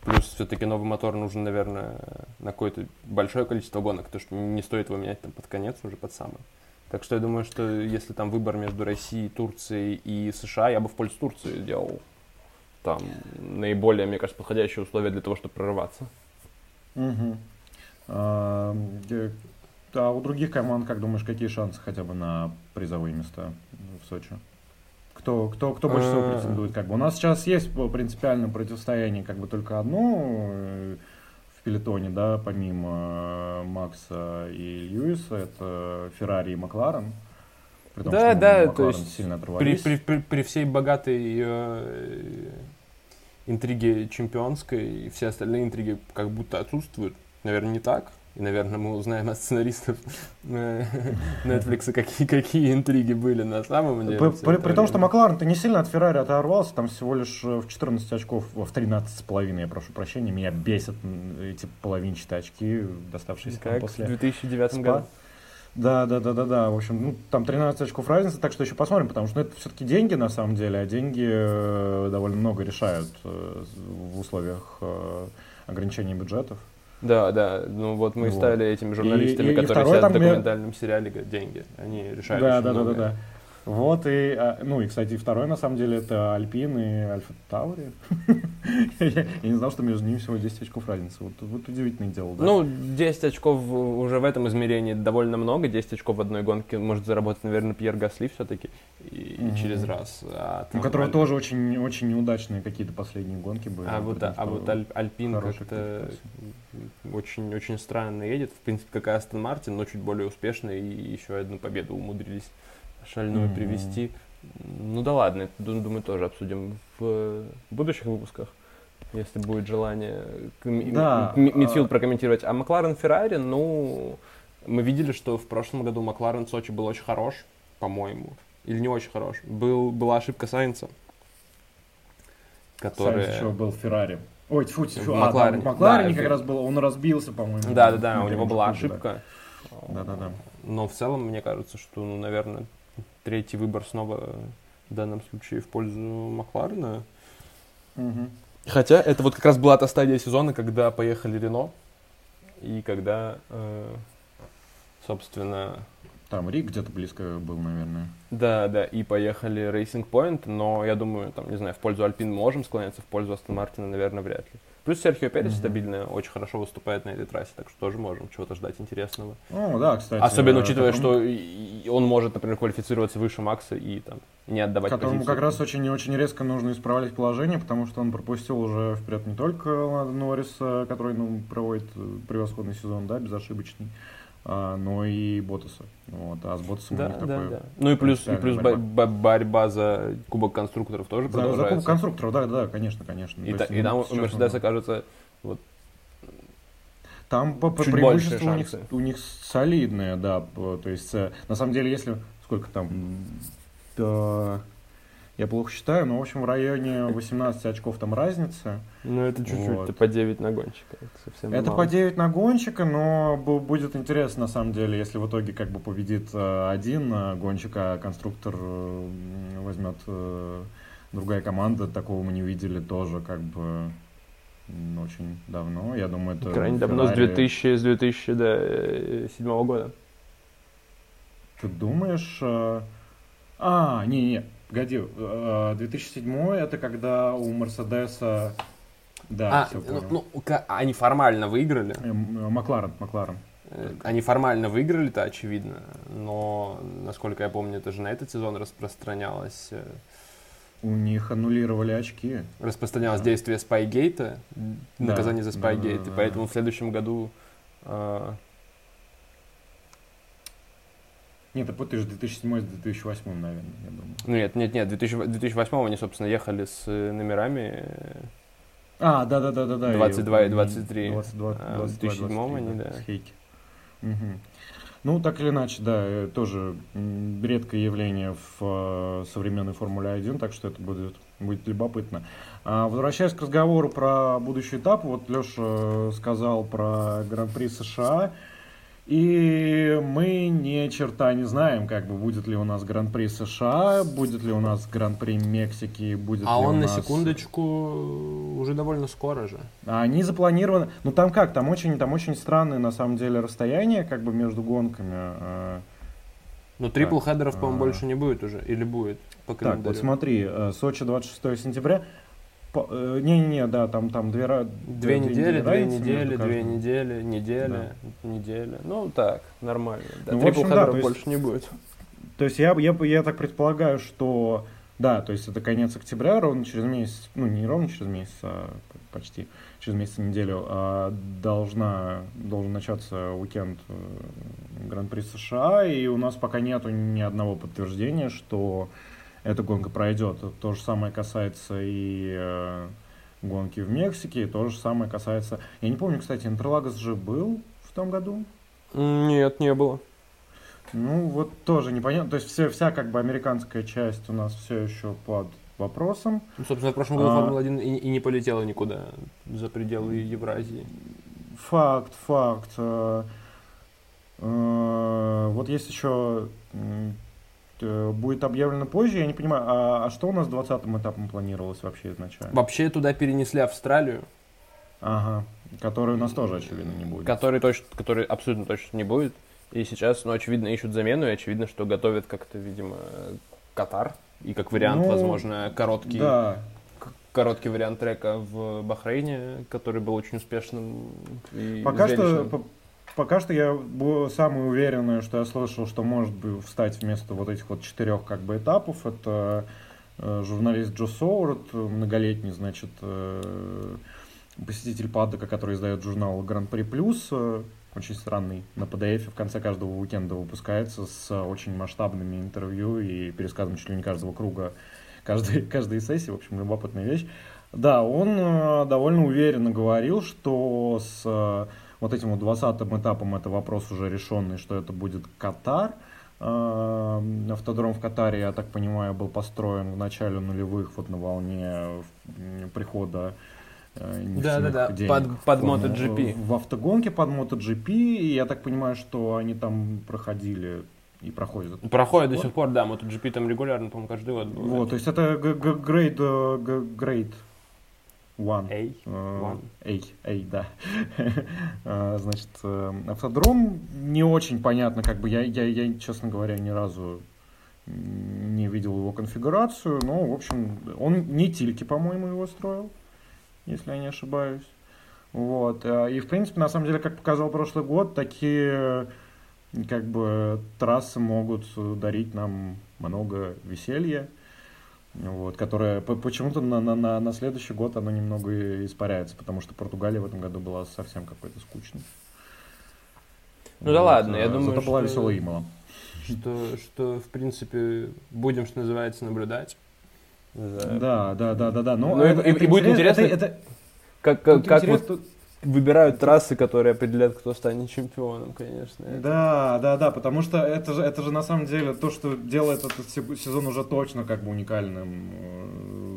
Плюс все-таки новый мотор нужен, наверное, на какое-то большое количество гонок, потому что не стоит его менять там под конец, уже под самый. Так что я думаю, что если там выбор между Россией, Турцией и США, я бы в пользу Турции делал. Там наиболее, мне кажется, подходящие условия для того, чтобы прорываться. Мгм. А, э, а у других команд, как думаешь, какие шансы хотя бы на призовые места в Сочи? Кто, кто, кто больше всего Э. претендует? Как бы? У нас сейчас есть принципиальное противостояние, как бы только одно э, в пелетоне, да, помимо э, Макса и Льюиса, это Феррари и Макларен. При том, Да, что да, Макларен то есть сильно При, при, при, при всей богатой интриге чемпионской и все остальные интриги как будто отсутствуют. Наверное, не так. И, наверное, мы узнаем от сценаристов э, Netflix, какие, какие интриги были на самом деле. При, при- при том, что. Макларен-то не сильно от Феррари оторвался, там всего лишь э, в 14 очков, в 13 с половиной, я прошу прощения, меня бесят эти половинчатые очки, доставшиеся Как после в 2009 СПА. году. Да, да, да, да, да. В общем, ну, там 13 очков разницы, так что еще посмотрим, потому что ну, это все-таки деньги на самом деле, а деньги э, довольно много решают э, в условиях э, ограничения бюджетов. Да, да. Ну вот мы Вот. стали этими журналистами, и- и которые сидят в мне- документальном сериале говорят, деньги. Они решают Да, да, да, да, да. Вот, и, а, ну, и, кстати, второй, на самом деле, это Альпин и Альфа Таури. Я не знал, что между ними всего 10 очков разницы. Вот вот удивительное дело, да. Ну, 10 очков уже в этом измерении довольно много. 10 очков в одной гонке может заработать, наверное, Пьер Гасли все-таки и, через раз. А, У которого Аль- тоже очень, очень неудачные какие-то последние гонки были. а вот, при да, том, а что вот Аль- Альпин как-то очень, очень странно едет. В принципе, как и Астон Мартин, но чуть более успешно. И еще одну победу умудрились шальную Мгм. привести. Ну да ладно, это, ду- думаю, тоже обсудим в будущих выпусках. Если будет желание Да, м- Мидфилд а- прокомментировать. А Макларен Феррари, ну, мы видели, что в прошлом году Макларен Сочи был очень хорош, по-моему. Или не очень хорош. Был, была ошибка Сайнца, которая... Сайнс еще был в Феррари. Ой, тьфу, тьфу, В а, Макларене. там в Макларене Да, как раз был, он разбился, по-моему. Да, да, да, у него первом была круге, да. ошибка. Да-да-да. Но в целом, мне кажется, что, ну, наверное, третий выбор снова в данном случае в пользу Макларена. Мгм. Хотя это вот как раз была та стадия сезона, когда поехали Рено, и когда, э, собственно, Там Рик где-то близко был, наверное. да, да, и поехали Racing Point, но я думаю, там, не знаю, в пользу Альпин можем склоняться, в пользу Астон Мартина, наверное, вряд ли. Плюс Серхио Перес Мгм. стабильно очень хорошо выступает на этой трассе, так что тоже можем чего-то ждать интересного. О, да, кстати. Особенно э, учитывая, которому- что он может, например, квалифицироваться выше Макса и там не отдавать Которому позицию. как раз очень и очень резко нужно исправлять положение, потому что он пропустил уже вперед не только Ланда Норриса, который ну, проводит э, превосходный сезон, да, безошибочный, но и Ботаса. Вот, а с Ботасом у Да, них да, такое... да. Ну и плюс, и плюс борьба. бо- бо- борьба за Кубок конструкторов тоже За, за. Кубок конструкторов, да, да, конечно, конечно. И, та- есть, и там ну, у сейчас Мерседеса, нужно- кажется, Там по, преимуществу у них, у них солидные, да. То есть, э, на самом деле, если... Сколько там? Да, я плохо считаю, но, в общем, в районе 18 очков там разница. ну это чуть-чуть, Вот. это по 9 на гонщика. Это совсем Это мало. по 9 на гонщика, но бу- будет интересно, на самом деле, если в итоге как бы победит э, один э, гонщик, а конструктор э, возьмет другая команда. Такого мы не видели тоже как бы очень давно. Я думаю, это Крайне давно, с Феррари- 2000, с 2007 года. Ты думаешь... А, не-не, погоди. э, 2007 это когда у Мерседеса... Да, а, все ну, понял. ну, они формально выиграли. Э, Макларен, Макларен. Э, Они формально выиграли-то, очевидно. Но, насколько я помню, это же на этот сезон распространялось, э, У них аннулировали очки. распространялось действие Спайгейта, наказание за да, Спайгейт. да, и да. поэтому в следующем году э, Нет, ты путаешь 2007 с 2008, наверное, я думаю. Ну нет, нет, нет, в 2000 2008 они, собственно, ехали с э, номерами, э, А, да-да-да-да-да. 22 и 23. 22, А, 22, в 2007 они, да. Хейки. Мгм. Ну, так или иначе, да, э, тоже редкое явление в современной Формуле 1, так что это будет, будет любопытно. А, возвращаясь к разговору про будущий этап, вот Леша сказал про Гран-при США, и мы ни черта не знаем, как бы будет ли у нас Гран-при США, будет ли у нас Гран-при Мексики, будет А ли у он на нас... секундочку уже довольно скоро же. А Они запланированы. Ну там как, там очень, там очень странные на самом деле расстояния, как бы между гонками. э. Но трипл Так, хедеров, по-моему, а. больше не будет уже. Или будет по Так, вот смотри, э, Сочи 26 сентября. Э, Не-не-не, да, там, там две, ра- Две недели, две недели, две недели, неделя, неделя. Ну так, нормально. Да, Ну, в общем, да, то есть- больше не будет. То есть я, я, я так предполагаю, что да, то есть это конец октября, ровно через месяц, ну не ровно через месяц, а почти через месяц неделю а, должна, должен начаться уикенд э, Гран-при США, и у нас пока нету ни одного подтверждения, что эта гонка пройдет. То же самое касается и э, гонки в Мексике, и то же самое касается... Я не помню, кстати, Интерлагос же был в том году? Нет, не было. Ну, вот тоже непонятно. То есть все, вся как бы американская часть у нас все еще под вопросом. Ну, собственно, в прошлом году А. Формула-1 и, и не полетела никуда за пределы Евразии. Факт, факт. Э, э, Вот есть еще будет объявлено позже, я не понимаю, а, а что у нас 20-м этапом планировалось вообще изначально? Вообще туда перенесли Австралию. Ага, который у нас тоже, очевидно, не будет. Который, точно, который абсолютно точно не будет. И сейчас, ну, очевидно, ищут замену, и очевидно, что готовят как-то, видимо, Катар. И как вариант, Ну, возможно, короткий, Да, короткий вариант трека в Бахрейне, который был очень успешным и Пока что, зрелищным. Пока что я был самый уверенный, что я слышал, что может бы встать вместо вот этих вот четырех как бы этапов. Это э, журналист Джо Соурт, многолетний, значит, э, посетитель паддока, который издает журнал Гран-при Плюс, э, очень странный, на PDF в конце каждого уикенда выпускается с очень масштабными интервью и пересказом чуть ли не каждого круга каждой, каждой сессии, в общем, любопытная вещь. Да, он довольно уверенно говорил, что с вот этим вот 20-м этапом это вопрос уже решенный, что это будет Катар. Э, Автодром в Катаре, я так понимаю, был построен в начале нулевых, вот на волне прихода э, нефтяных Да-да-да, денег под- под MotoGP. В автогонке под MotoGP, и я так понимаю, что они там проходили и проходят. Проходит до сих пор, да, MotoGP там регулярно, по-моему, каждый год бывает. Вот, то есть это г- г- one. Эй, Э, one. Эй, эй, да. Э, Значит, э, автодром не очень понятно, как бы я, я, я, честно говоря, ни разу не видел его конфигурацию, но, в общем, он не Тильки, по-моему, его строил, если я не ошибаюсь. Вот. И, в принципе, на самом деле, как показал прошлый год, такие как бы трассы могут дарить нам много веселья, вот, которое по- почему-то на, на, на, на следующий год оно немного испаряется, потому что Португалия в этом году была совсем какой-то скучной. Ну да ладно, я э, думаю, Зато была что- веселая Имала. Что, что, в принципе, будем, что называется, наблюдать. за- Да, да, да, да, да. Но Ну, это, и- и это будет интерес- интересно, Это, это- Как, как, как интерес- вот выбирают трассы, которые определяют, кто станет чемпионом, конечно. Это- Да, да, да, потому что это же, это же на самом деле то, что делает этот се- сезон уже точно как бы уникальным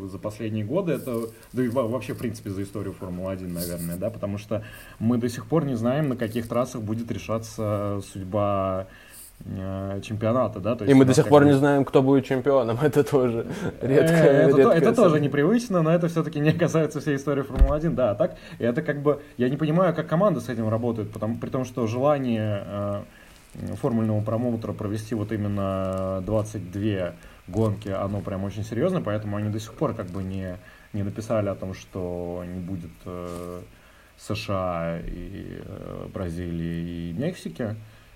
э, за последние годы, это, да и во- вообще, в принципе, за историю Формулы-1, наверное, да, потому что мы до сих пор не знаем, на каких трассах будет решаться судьба чемпионата, да, то И есть мы у до сих пор не знаем, кто будет чемпионом. Это тоже Э, редкое. это, то- редкое это тоже непривычно, но это все-таки не касается всей истории Формулы-1. Да, так, и это как бы, я не понимаю, как команда с этим работает, потому, при том, что желание э, формульного промоутера провести вот именно 22 гонки, оно прям очень серьезно, поэтому они до сих пор как бы не, не написали о том, что не будет э, США и э, Бразилии и Мексики.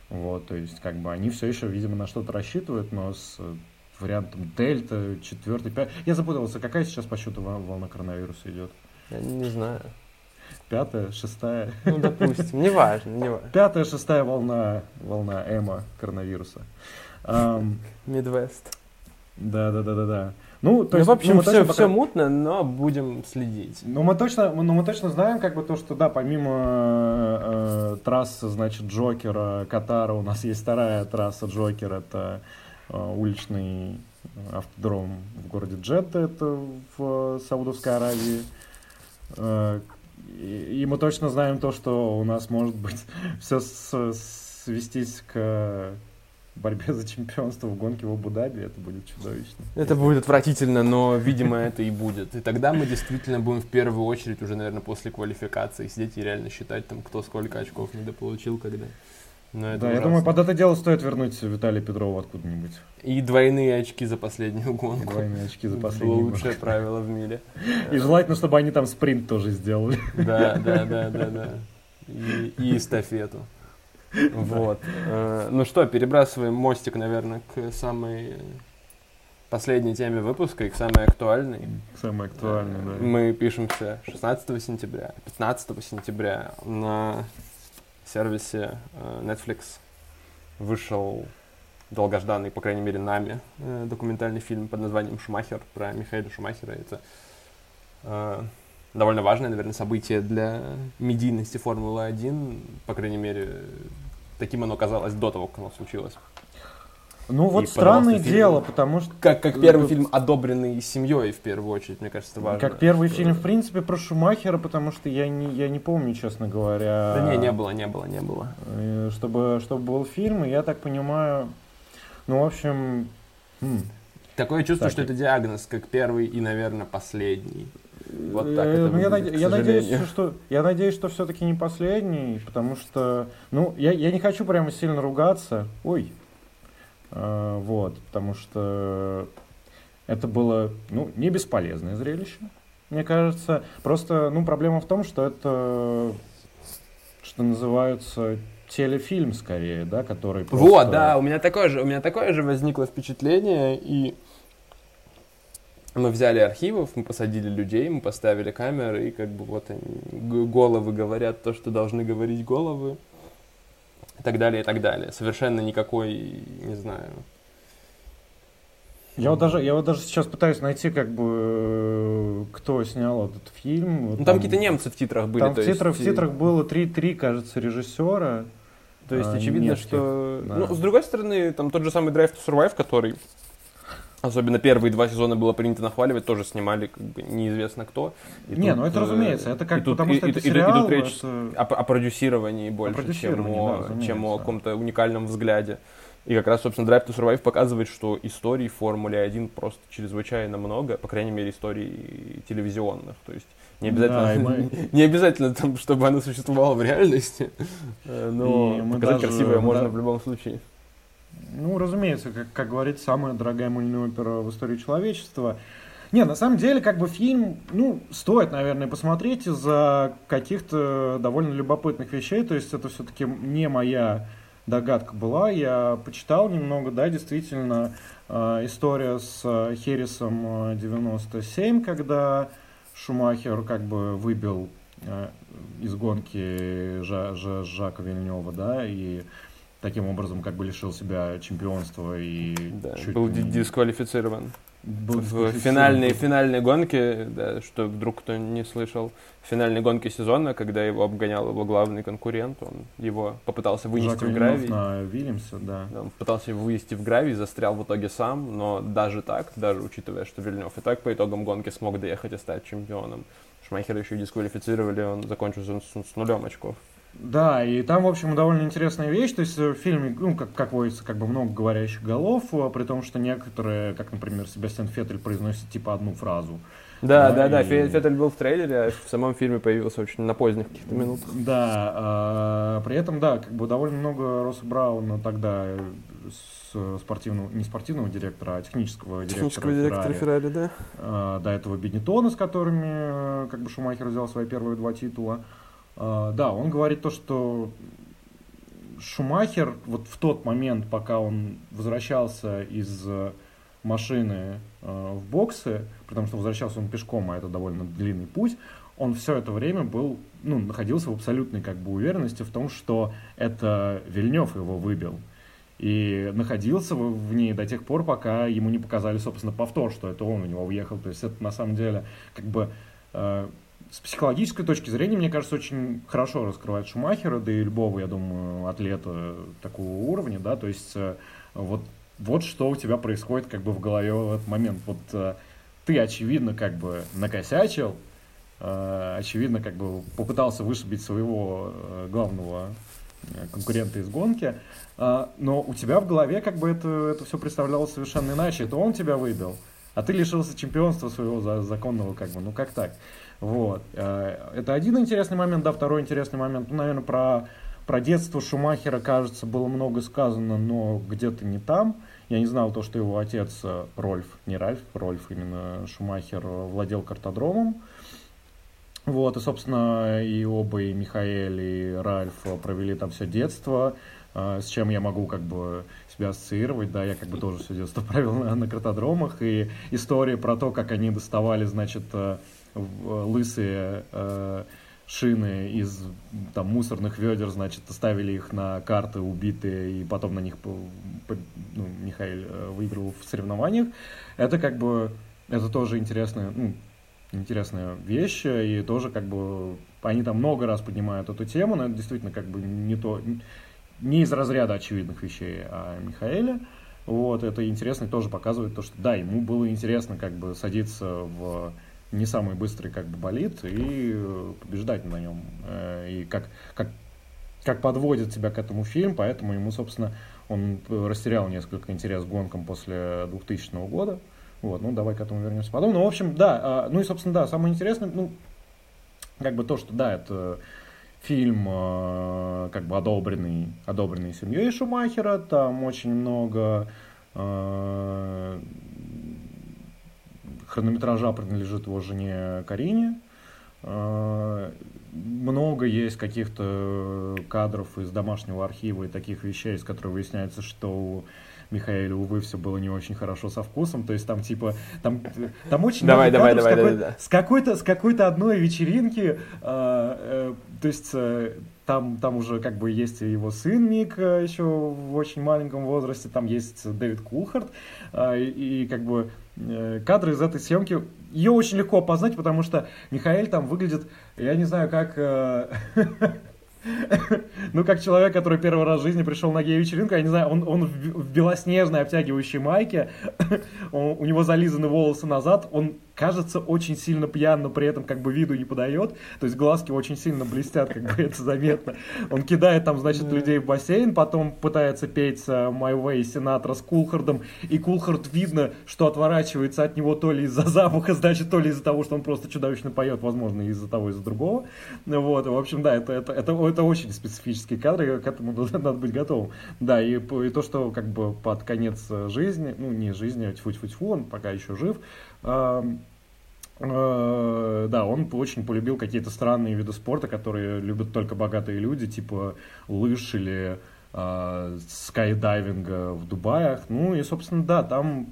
Вот, то есть, как бы они все еще, видимо, на что-то рассчитывают, но с э, вариантом дельта, четвертый, пятый. Я запутался, какая сейчас по счету вол- волна коронавируса идет? Я не знаю. Пятая, шестая? Ну, допустим. Неважно, неважно. Пятая, шестая волна, волна эма коронавируса. Мидвест. Да, да, да, да, да. Ну, то Ну, есть, в общем, ну, все, точно все пока- мутно, но будем следить. Ну, мы точно, ну, мы точно знаем, как бы то, что да, помимо э, э, трассы, значит, Джокера, Катара, у нас есть вторая трасса Джокер, это э, уличный автодром в городе Джедда, это в Саудовской Аравии. Э, и, и мы точно знаем то, что у нас может быть все свестись к борьбе за чемпионство в гонке в Абу-Даби, это будет чудовищно. Это будет отвратительно, но, видимо, это и будет. И тогда мы действительно будем в первую очередь уже, наверное, после квалификации сидеть и реально считать, там, кто сколько очков недополучил, когда. Но это да, я ужасно. думаю, под это дело стоит вернуть Виталия Петрова откуда-нибудь. И двойные очки за последнюю гонку. Двойные очки за последний год. лучшее правило в мире. И желательно, чтобы они там спринт тоже сделали. Да, да, да, да, да. И, и эстафету. Вот. Э, Ну что, перебрасываем мостик, наверное, к самой последней теме выпуска и к самой актуальной. Самое актуальное, да. Мы пишемся 16 сентября, 15 сентября на сервисе э, Netflix вышел долгожданный, по крайней мере, нами, э, документальный фильм под названием «Шумахер» про Михаила Шумахера. Это довольно важное, наверное, событие для медийности Формулы-1. По крайней мере, таким оно казалось до того, как оно случилось. Ну вот И странное пожалуйста, фильм. дело, потому что Как, как первый Ну, фильм, одобренный семьей, в первую очередь, мне кажется, важно. как первый что- фильм, в принципе, про Шумахера, потому что я не, я не помню, честно говоря. Да не, не было, не было, не было. э, Чтобы, чтобы был фильм, и я так понимаю, ну, в общем, м, Такое чувство, Так, что это диагноз, как первый и, наверное, последний. Вот так Э, это ну, я, я надеюсь, что я надеюсь, что все-таки не последний, потому что, ну, я, я не хочу прямо сильно ругаться, ой, Э, вот, потому что это было, ну, не бесполезное зрелище, мне кажется. Просто, ну, проблема в том, что это, что называется, телефильм скорее, да, который просто... Вот, да, у меня такое же, у меня такое же возникло впечатление, и мы взяли архивов, мы посадили людей, мы поставили камеры, и как бы вот они, головы говорят то, что должны говорить головы, и так далее, и так далее. Совершенно никакой, не знаю, Я вот даже, я вот даже сейчас пытаюсь найти, как бы, э, кто снял этот фильм. Ну, там какие-то немцы в титрах были. Там в титрах, в есть, титрах было 3-3, кажется, режиссера. То есть а, очевидно, немецких, что... да. Ну, с другой стороны, там тот же самый Drive to Survive, который, особенно первые два сезона было принято нахваливать, тоже снимали как бы неизвестно кто. И не, тут, ну это э, разумеется, это как, и тут- потому и- что и- это и тут- и сериал, тут речь это- о, о продюсировании больше, чем, продюсировании, о, да, разумеется. чем о каком-то уникальном взгляде. И как раз, собственно, Drive to Survive показывает, что историй в Формуле 1 просто чрезвычайно много, по крайней мере, историй телевизионных. То есть не Да, обязательно, мы- не обязательно там, чтобы она существовала в реальности, э, но показать даже- красивое можно да. в любом случае. Ну, разумеется, как, как говорит самая дорогая мыльная опера в истории человечества. Не, на самом деле, как бы фильм, ну, стоит, наверное, посмотреть из-за каких-то довольно любопытных вещей. То есть это все-таки не моя догадка была. Я почитал немного, да, действительно, э, история с э, Херрисом э, 97, когда Шумахер как бы выбил э, из гонки Жа- Жа- Жака Вильнева, да, и таким образом как бы лишил себя чемпионства и Да, чуть был не- ди- дисквалифицирован. был в финальной, финальной гонке, да, что вдруг кто не слышал, в финальной гонке сезона, когда его обгонял его главный конкурент, он его попытался вынести Жак в гравий. на Вильямсе, да. Да, Он пытался его вывести в гравий, застрял в итоге сам, но даже так, даже учитывая, что Вильнев и так по итогам гонки смог доехать и стать чемпионом, Шмайхера еще и дисквалифицировали, он закончил с- с нулем очков. Да, и там, в общем, довольно интересная вещь. То есть э, в фильме, ну, как, как водится, как бы много говорящих голов, а при том, что некоторые, как, например, Себастьян Феттель произносит типа одну фразу. Да, Да, да, да, и- Фе- Феттель был в трейлере, а в самом фильме появился очень на поздних каких-то минутах. Да, а, при этом, да, как бы довольно много Росса Брауна тогда э, с спортивного, не спортивного директора, а технического директора Технического директора Феррари. Да. А, до этого Бенетона, с которыми э, как бы Шумахер взял свои первые два титула. А, Да, он говорит то, что Шумахер вот в тот момент, пока он возвращался из э, машины э, в боксы, потому что возвращался он пешком, а это довольно длинный путь, он все это время был, ну, находился в абсолютной как бы уверенности в том, что это Вильнев его выбил. и находился в, в ней до тех пор, пока ему не показали, собственно, повтор, что это он у него уехал. То есть это на самом деле как бы э, с психологической точки зрения, мне кажется, очень хорошо раскрывает Шумахера, да и любого, я думаю, атлета такого уровня, да, то есть э, вот, вот что у тебя происходит как бы в голове в этот момент. Вот э, ты, очевидно, как бы накосячил, э, очевидно, как бы попытался вышибить своего главного конкурента из гонки, но у тебя в голове как бы это, это все представлялось совершенно иначе. Это он тебя выбил, а ты лишился чемпионства своего за, законного, как бы, ну как так? Вот. Э, это один интересный момент, да, второй интересный момент, ну, наверное, про, про детство Шумахера, кажется, было много сказано, но где-то не там. Я не знал то, что его отец э, Рольф, не Ральф, Рольф именно Шумахер э, владел картодромом. Вот, и, собственно, и оба, и Михаэль, и Ральф провели там все детство, с чем я могу как бы себя ассоциировать, да, я как бы тоже все детство провел на, на картодромах, и истории про то, как они доставали, значит, лысые э, шины из там, мусорных ведер, значит, ставили их на карты убитые, и потом на них ну, Михаил э, выиграл в соревнованиях. Это как бы, это тоже интересная, ну, интересная вещь, и тоже как бы они там много раз поднимают эту тему, но это действительно как бы не то, не из разряда очевидных вещей о Михаэле. Вот, это интересно тоже показывает то, что да, ему было интересно как бы садиться в не самый быстрый как бы болит и э, побеждать на нем. Э, и как, как, как подводит тебя к этому фильм, поэтому ему, собственно, он растерял несколько интерес к гонкам после 2000 года. Вот, ну давай к этому вернемся потом. Ну, в общем, да, а, ну и, собственно, да, самое интересное, ну, как бы то, что, да, это фильм, э, как бы одобренный, одобренный семьей Шумахера, там очень много хронометража принадлежит его жене Карине. А, много есть каких-то кадров из домашнего архива и таких вещей, из которых выясняется, что у Михаэля, увы, все было не очень хорошо со вкусом. То есть там типа там, там очень давай, много давай, давай, с, какой, давай, с какой-то с какой-то одной вечеринки. Э, э, то есть э, там, там уже как бы есть его сын Мик еще в очень маленьком возрасте, там есть Дэвид Кулхарт, э, и, и как бы Э, кадры из этой съемки. Ее очень легко опознать, потому что Михаил там выглядит, я не знаю, как... Э, ну, как человек, который первый раз в жизни пришел на гей-вечеринку, я не знаю, он, он в белоснежной обтягивающей майке, у него зализаны волосы назад, он кажется очень сильно пьян, но при этом как бы виду не подает. То есть глазки очень сильно блестят, как бы это заметно. Он кидает там, значит, людей в бассейн, потом пытается петь My Way Сенатора с Кулхардом, и Кулхард видно, что отворачивается от него то ли из-за запаха, значит, то ли из-за того, что он просто чудовищно поет, возможно, из-за того, из-за другого. Вот, в общем, да, это, это, это, это очень специфические кадры, к этому надо быть готовым. Да, и, и то, что как бы под конец жизни, ну, не жизни, а тьфу-тьфу-тьфу, он пока еще жив, Э, да, он очень полюбил какие-то странные виды спорта, которые любят только богатые люди, типа лыж или э, скайдайвинга в Дубаях. Ну и, собственно, да, там...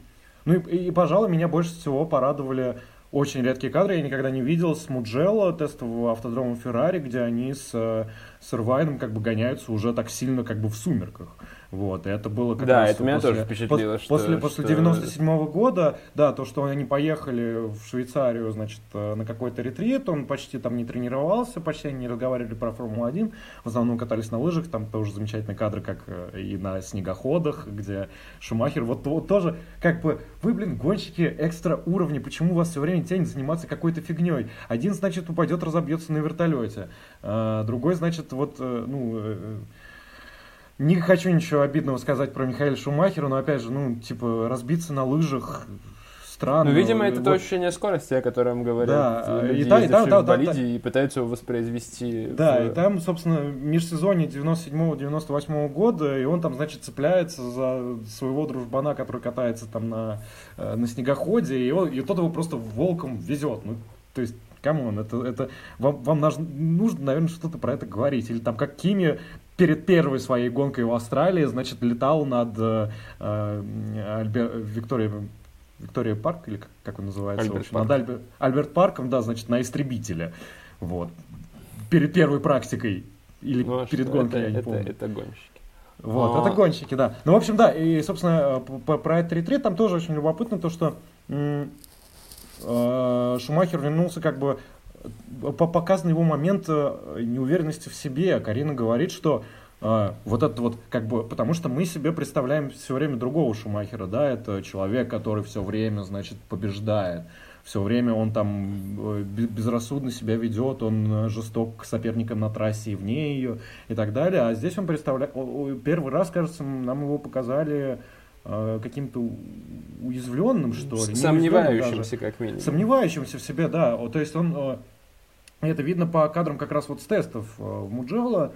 Ну и, и, пожалуй, меня больше всего порадовали очень редкие кадры. Я никогда не видел с Муджелло, тестового автодрома Феррари, где они с, с Ирвайном как бы гоняются уже так сильно как бы в сумерках. Вот, и это было как да, раз это меня после, тоже впечатлило, после, что... После, после 97 -го года, да, то, что они поехали в Швейцарию, значит, э, на какой-то ретрит, он почти там не тренировался, почти они не разговаривали про Формулу-1, в основном катались на лыжах, там тоже замечательные кадры, как э, и на снегоходах, где Шумахер, вот, вот тоже, как бы, вы, блин, гонщики экстра уровня, почему вас все время тянет заниматься какой-то фигней? Один, значит, упадет, разобьется на вертолете, а другой, значит, вот, ну не хочу ничего обидного сказать про Михаила Шумахера, но опять же, ну, типа, разбиться на лыжах странно. Ну, видимо, это вот. то ощущение скорости, о котором говорят да, люди, и, та, и, да, да, в болиде, да, и пытаются его воспроизвести. Да, в... и там, собственно, межсезонье 97-98 года, и он там, значит, цепляется за своего дружбана, который катается там на, э, на снегоходе, и, он, и тот его просто волком везет. Ну, то есть come on, это, это вам, вам нужно, наверное, что-то про это говорить. Или там как Кими перед первой своей гонкой в Австралии, значит, летал над э, э Альбер, Викторией Виктория Парк, или как, как он называется? Альберт, в общем, Парк. Над Альбер, Альберт Парком, да, значит, на истребителе. Вот. Перед первой практикой. Или ну, а перед гонкой, это, я не это, помню. Это гонщики. Вот, А. это гонщики, да. Ну, в общем, да, и, собственно, п- про это ретрит там тоже очень любопытно то, что э, Шумахер вернулся как бы э, показан его момент э, неуверенности в себе. Карина говорит, что э, вот это вот как бы, потому что мы себе представляем все время другого Шумахера, да, это человек, который все время, значит, побеждает. Все время он там э, бе- безрассудно себя ведет, он жесток к соперникам на трассе и вне ее и так далее. А здесь он представляет, первый раз, кажется, нам его показали каким-то уязвленным, что ли. Сомневающимся, как минимум. Сомневающимся в себе, да. То есть он, это видно по кадрам как раз вот с тестов э, в Муджела,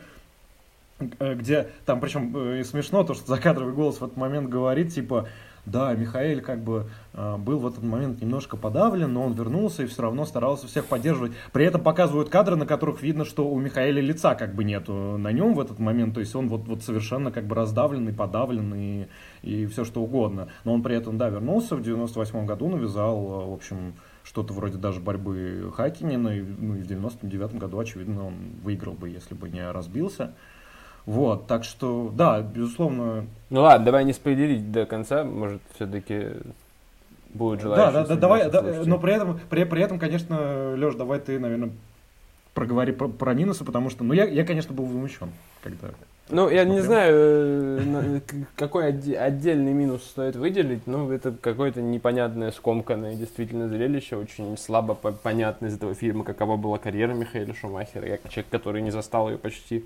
э, где там, причем э, и смешно, то, что закадровый голос в этот момент говорит, типа, да, Михаил как бы был в этот момент немножко подавлен, но он вернулся и все равно старался всех поддерживать. При этом показывают кадры, на которых видно, что у Михаила лица как бы нету на нем в этот момент, то есть он вот, вот совершенно как бы раздавленный, подавленный и все что угодно. Но он при этом, да, вернулся в 98 году, навязал, в общем, что-то вроде даже борьбы Хакинина, и, ну и в 99 году, очевидно, он выиграл бы, если бы не разбился. Вот, так что, да, безусловно, Ну ладно, давай не спойлерить до конца, может, все-таки будет Да, желающие. да, да, среди давай, да, но при этом, при, при этом, конечно, Леш, давай ты, наверное, проговори про, про минусы, потому что, ну, я, я, конечно, был возмущен, когда... Ну, я не знаю, э, к- какой отде- отдельный минус стоит выделить, но это какое-то непонятное, скомканное действительно зрелище, очень слабо по- понятно из этого фильма, какова была карьера Михаила Шумахера. Я человек, который не застал ее почти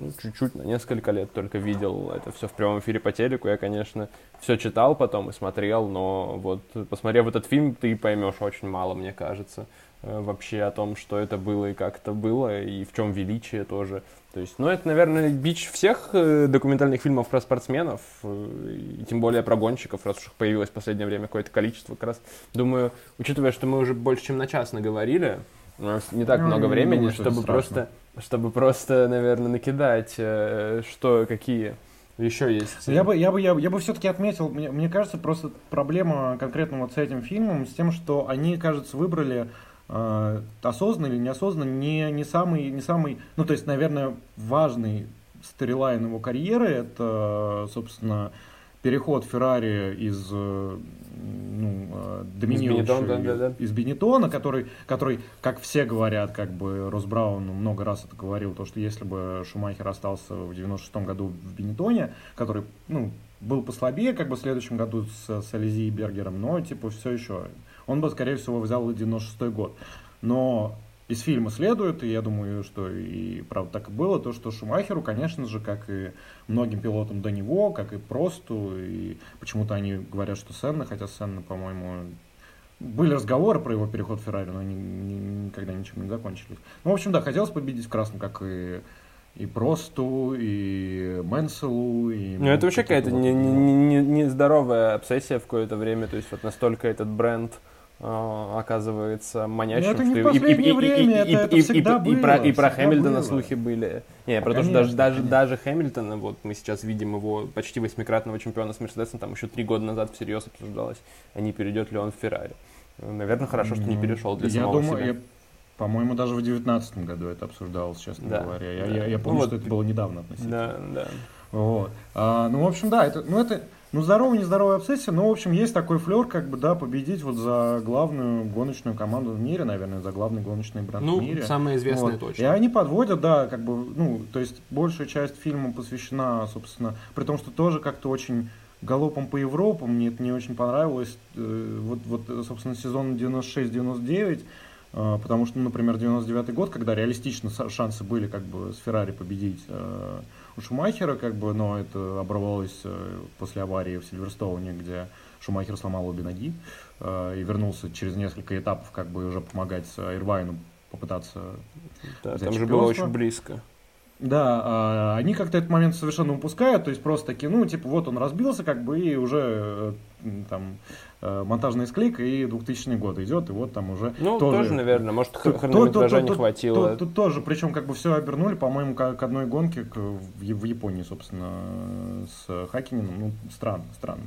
ну, чуть-чуть, на несколько лет только видел это все в прямом эфире по телеку. Я, конечно, все читал потом и смотрел, но вот посмотрев этот фильм, ты поймешь очень мало, мне кажется, э, вообще о том, что это было и как это было, и в чем величие тоже. То есть, ну, это, наверное, бич всех э, документальных фильмов про спортсменов, э, и тем более про гонщиков, раз уж их появилось в последнее время какое-то количество. Как раз, думаю, учитывая, что мы уже больше, чем на час наговорили, у нас не так Ну, много времени, думаю, чтобы просто, чтобы просто, наверное, накидать, э, что, какие еще есть. Я бы, я бы, я, бы- я бы все-таки отметил, мне, мне кажется, просто проблема конкретно вот с этим фильмом, с тем, что они, кажется, выбрали осознанно или неосознанно не, не самый, не самый, ну, то есть, наверное, важный сторилайн его карьеры, это, собственно, переход Феррари из э, ну, э, доминирующего- Бенеттона, да, да, да. из Бенетона, который, который, как все говорят, как бы Рос Браун много раз это говорил, то, что если бы Шумахер остался в 96 году в Бенетоне, который, ну, был послабее, как бы в следующем году с, с Ализи и Бергером, но, типа, все еще, он бы, скорее всего, взял и 96 год. Но из фильма следует, и я думаю, что и правда так и было, то, что Шумахеру, конечно же, как и многим пилотам до него, как и Просту, и почему-то они говорят, что Сенна, хотя Сенна, по-моему, были разговоры про его переход в Феррари, но они ни- никогда ничем не закончились. Ну, в общем, да, хотелось победить в красном, как и, и Просту, и Менселу, и... Ну, это вообще какая-то вот- не- не- не- нездоровая обсессия в какое-то время, то есть вот настолько этот бренд оказывается манящим, Ну, это не что в и- и- последнее и- и- время, и- это- это и- всегда и про- И было, про Хэмилтона было. слухи были. Не, про то, что даже, даже, даже Хэмилтона, вот мы сейчас видим его почти восьмикратного чемпиона с Мерседесом, там еще три года назад всерьез обсуждалось, а не перейдет ли он в Феррари. Наверное, хорошо, что не Ну, перешел для я самого думаю, себя. я- по-моему, даже в девятнадцатом году это обсуждалось, честно Да, говоря. Я, да. я- я Ну помню, вот. что это было недавно относительно. Да, да. Вот. А, ну, в общем, да, это, ну, это, ну, здоровая, нездоровая обсессия, но, в общем, есть такой флер, как бы, да, победить вот за главную гоночную команду в мире, наверное, за главный гоночный бренд в Ну, мире. самое известное Вот. точно. И они подводят, да, как бы, ну, то есть большая часть фильма посвящена, собственно, при том, что тоже как-то очень галопом по Европам, мне это не очень понравилось, Э, вот, вот, собственно, сезон 96-99, э, потому что, ну, например, 99 год, когда реалистично шансы были, как бы, с Феррари победить э, у Шумахера, как бы, но это оборвалось э, после аварии в Сильверстоуне, где Шумахер сломал обе ноги э, и вернулся через несколько этапов, как бы, уже помогать э, Ирвайну попытаться Да, взять там же было очень близко. да, а, они как-то этот момент совершенно упускают, то есть просто такие, ну, типа, вот он разбился, как бы, и уже э, там э, монтажная склейка, и 2000 год идет, и вот там уже Ну, тоже, наверное, может, хронометража не хватило. Тут, тут тоже, причем как бы все обернули, по-моему, к, к одной гонке к- в, в Японии, собственно, с Хакининым. Ну, странно, странно.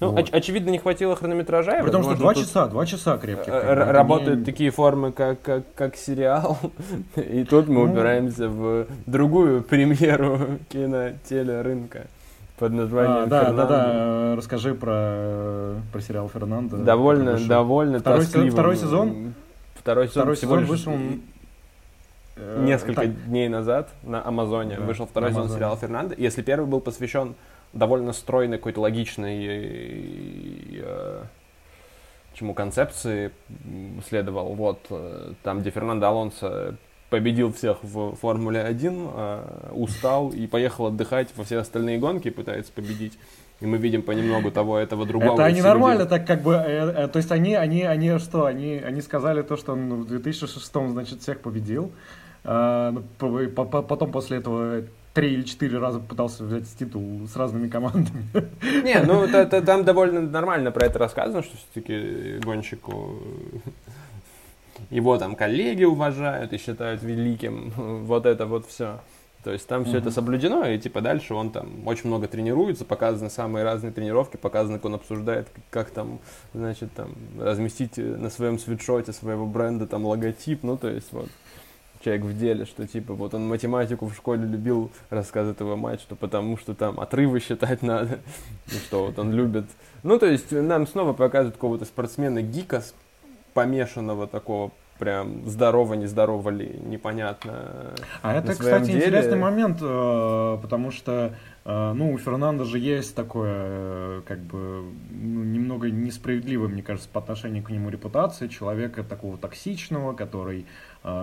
Ну, Вот. оч- очевидно, не хватило хронометража. При том, что два часа, два часа крепких. э, р- Работают не- такие формы, как, как, как сериал. И тут мы Ну. упираемся в другую премьеру кино-телерынка под названием А, да, да, «Фернандо». да, э, расскажи про, про сериал Фернандо. Довольно, довольно Второй тоскливым. второй сезон? Второй сезон Второй сезон вышел э, несколько так, дней назад на Амазоне Да, вышел второй сезон сериала Фернандо. Если первый был посвящен довольно стройной, какой-то логичной э, чему концепции следовал. Вот э, там, где Фернандо Алонсо победил всех в Формуле 1, э, устал и поехал отдыхать во все остальные гонки, пытается победить. И мы видим понемногу того, этого, другого. Это они нормально так как бы, э, э, то есть они, они, они что, они, они сказали то, что он в 2006 значит всех победил, А, ну, по- по- по- потом после этого три или четыре раза пытался взять титул с разными командами. Не, ну та- та- там довольно нормально про это рассказано, что все-таки гонщику его там коллеги уважают и считают великим. Вот это вот все. То есть там все это соблюдено, и типа дальше он там очень много тренируется, показаны самые разные тренировки, показано, как он обсуждает, как там, значит, там разместить э, на своем свитшоте своего бренда там логотип, ну то есть вот человек в деле, что типа вот он математику в школе любил, рассказывает его мать, что потому что там отрывы считать надо, и что вот он любит. Ну, то есть нам снова показывают какого-то спортсмена-гика, с- помешанного такого прям здорово, нездорово ли, непонятно. А это, кстати, деле- интересный момент, э, потому что, э, ну, у Фернандо же есть такое, э, как бы, ну, немного несправедливое, мне кажется, по отношению к нему репутация человека такого токсичного, который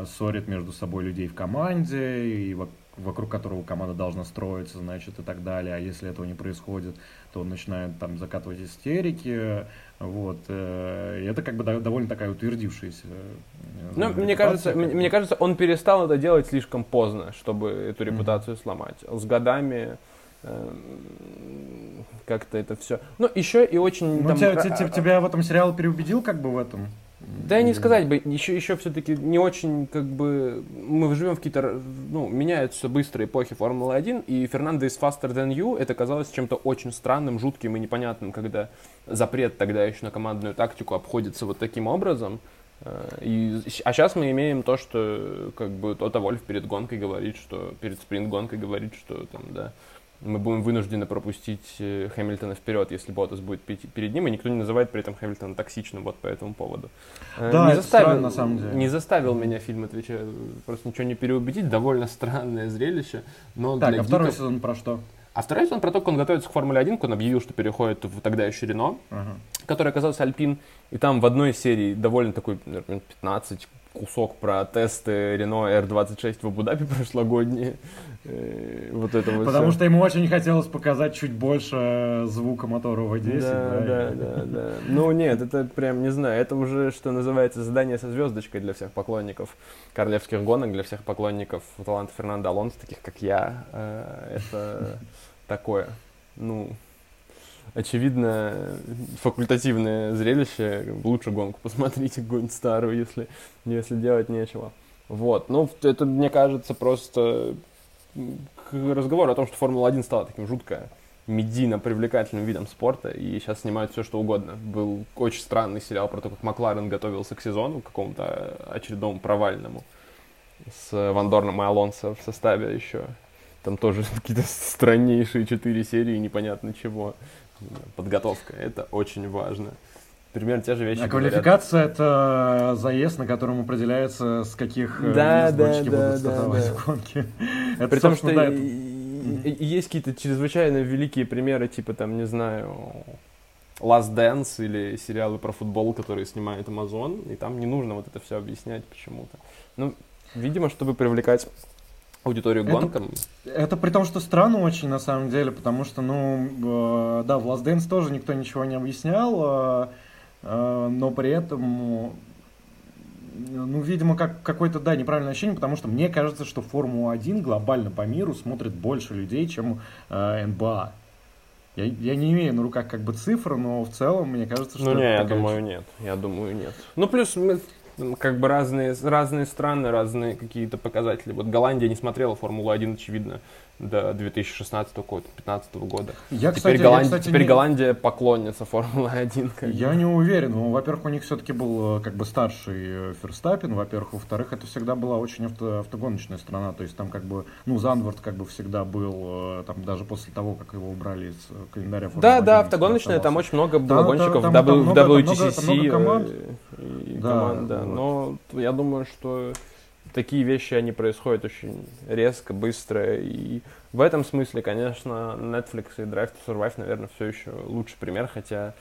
ссорит между собой людей в команде, и во- вокруг которого команда должна строиться, значит, и так далее. А если этого не происходит, то он начинает там закатывать истерики, вот. э, И это как бы до- довольно такая утвердившаяся. э, Ну, мне кажется, мне, мне кажется, он перестал это делать слишком поздно, чтобы эту репутацию сломать. С годами эм, как-то это все. Ну, еще и очень... Ну, там тебя, ра- те- те- тебя в этом сериал переубедил как бы в этом? Да не сказать бы, еще, еще все-таки не очень, как бы, мы живем в какие-то, ну, меняются быстро эпохи Формулы-1, и Фернандо из Faster Than You, это казалось чем-то очень странным, жутким и непонятным, когда запрет тогда еще на командную тактику обходится вот таким образом. Э, И, а сейчас мы имеем то, что как бы Тота Вольф перед гонкой говорит, что перед спринт-гонкой говорит, что там, да, мы будем вынуждены пропустить э, Хэмилтона вперед, если Ботас будет перед ним, и никто не называет при этом Хэмилтона токсичным вот по этому поводу. Э, Да, не это заставил, странно, на самом деле. Не заставил меня фильм, отвечаю, просто ничего не переубедить, довольно странное зрелище, но Так, для а второй гиков- сезон про что? А второй сезон про то, как он готовится к Формуле 1, как он объявил, что переходит в тогда еще Рено, Ага. который оказался Альпин, и там в одной серии довольно такой, наверное, 15 кусок про тесты Рено R26 в Абу-Даби прошлогодние. Э, Вот это вот Потому всё. что ему очень хотелось показать чуть больше звука мотора V10. Да, да, и- да, да. Ну нет, это прям, не знаю, это уже, что называется, задание со звездочкой для всех поклонников королевских гонок, для всех поклонников таланта Фернандо Алонсо, таких как я. Э, Это такое, ну, очевидно, факультативное зрелище. Лучше гонку посмотрите, какую-нибудь старую, если, если делать нечего. Вот, ну, это, мне кажется, просто м, к разговору о том, что Формула-1 стала таким жутко медийно привлекательным видом спорта, и сейчас снимают все, что угодно. Был очень странный сериал про то, как Макларен готовился к сезону, какому-то очередному провальному, с Ван Дорном и Алонсо в составе еще. Там тоже какие-то страннейшие четыре серии, непонятно чего. Подготовка, это очень важно. Примерно те же вещи А говорят. квалификация это заезд, на котором определяется, с каких э, Да, да, будут да, стартовать да. в гонке. Это, При том, что да, это- есть какие-то чрезвычайно великие примеры, типа там, не знаю, Last Dance или сериалы про футбол, которые снимает Amazon, и там не нужно вот это все объяснять почему-то. Ну, видимо, чтобы привлекать аудиторию к Это- гонкам. Это при том, что странно очень, на самом деле, потому что, ну, э, да, в Last Dance тоже никто ничего не объяснял, э, э, но при этом, э, ну, видимо, как какое-то, да, неправильное ощущение, потому что мне кажется, что Формулу-1 глобально по миру смотрит больше людей, чем э, НБА. Я, я не имею на руках как бы цифры, но в целом мне кажется, что Ну это не, я такая думаю, нет. Я думаю, нет. Ну плюс мы- как бы разные, разные страны, разные какие-то показатели. Вот Голландия не смотрела Формулу-1, очевидно, до 2016-2015 года. Я, Теперь, кстати, я, Голландия, кстати, теперь не- Голландия поклонница Формулы-1. как бы. Я не уверен. Ну, во-первых, у них все-таки был э, как бы старший э, Ферстаппен, во-первых. Во-вторых, это всегда была очень авто- автогоночная страна. То есть там как бы, ну, Занвард как бы всегда был, э, там даже после того, как его убрали из календаря Да, Формулы-1, да, он автогоночная, там очень много было там- гонщиков там- в там W- много- в там много- WTCC там много команд. э, и Да, команд, да. Но я думаю, что такие вещи, они происходят очень резко, быстро. И в этом смысле, конечно, Netflix и Drive to Survive, наверное, все еще лучший пример, хотя...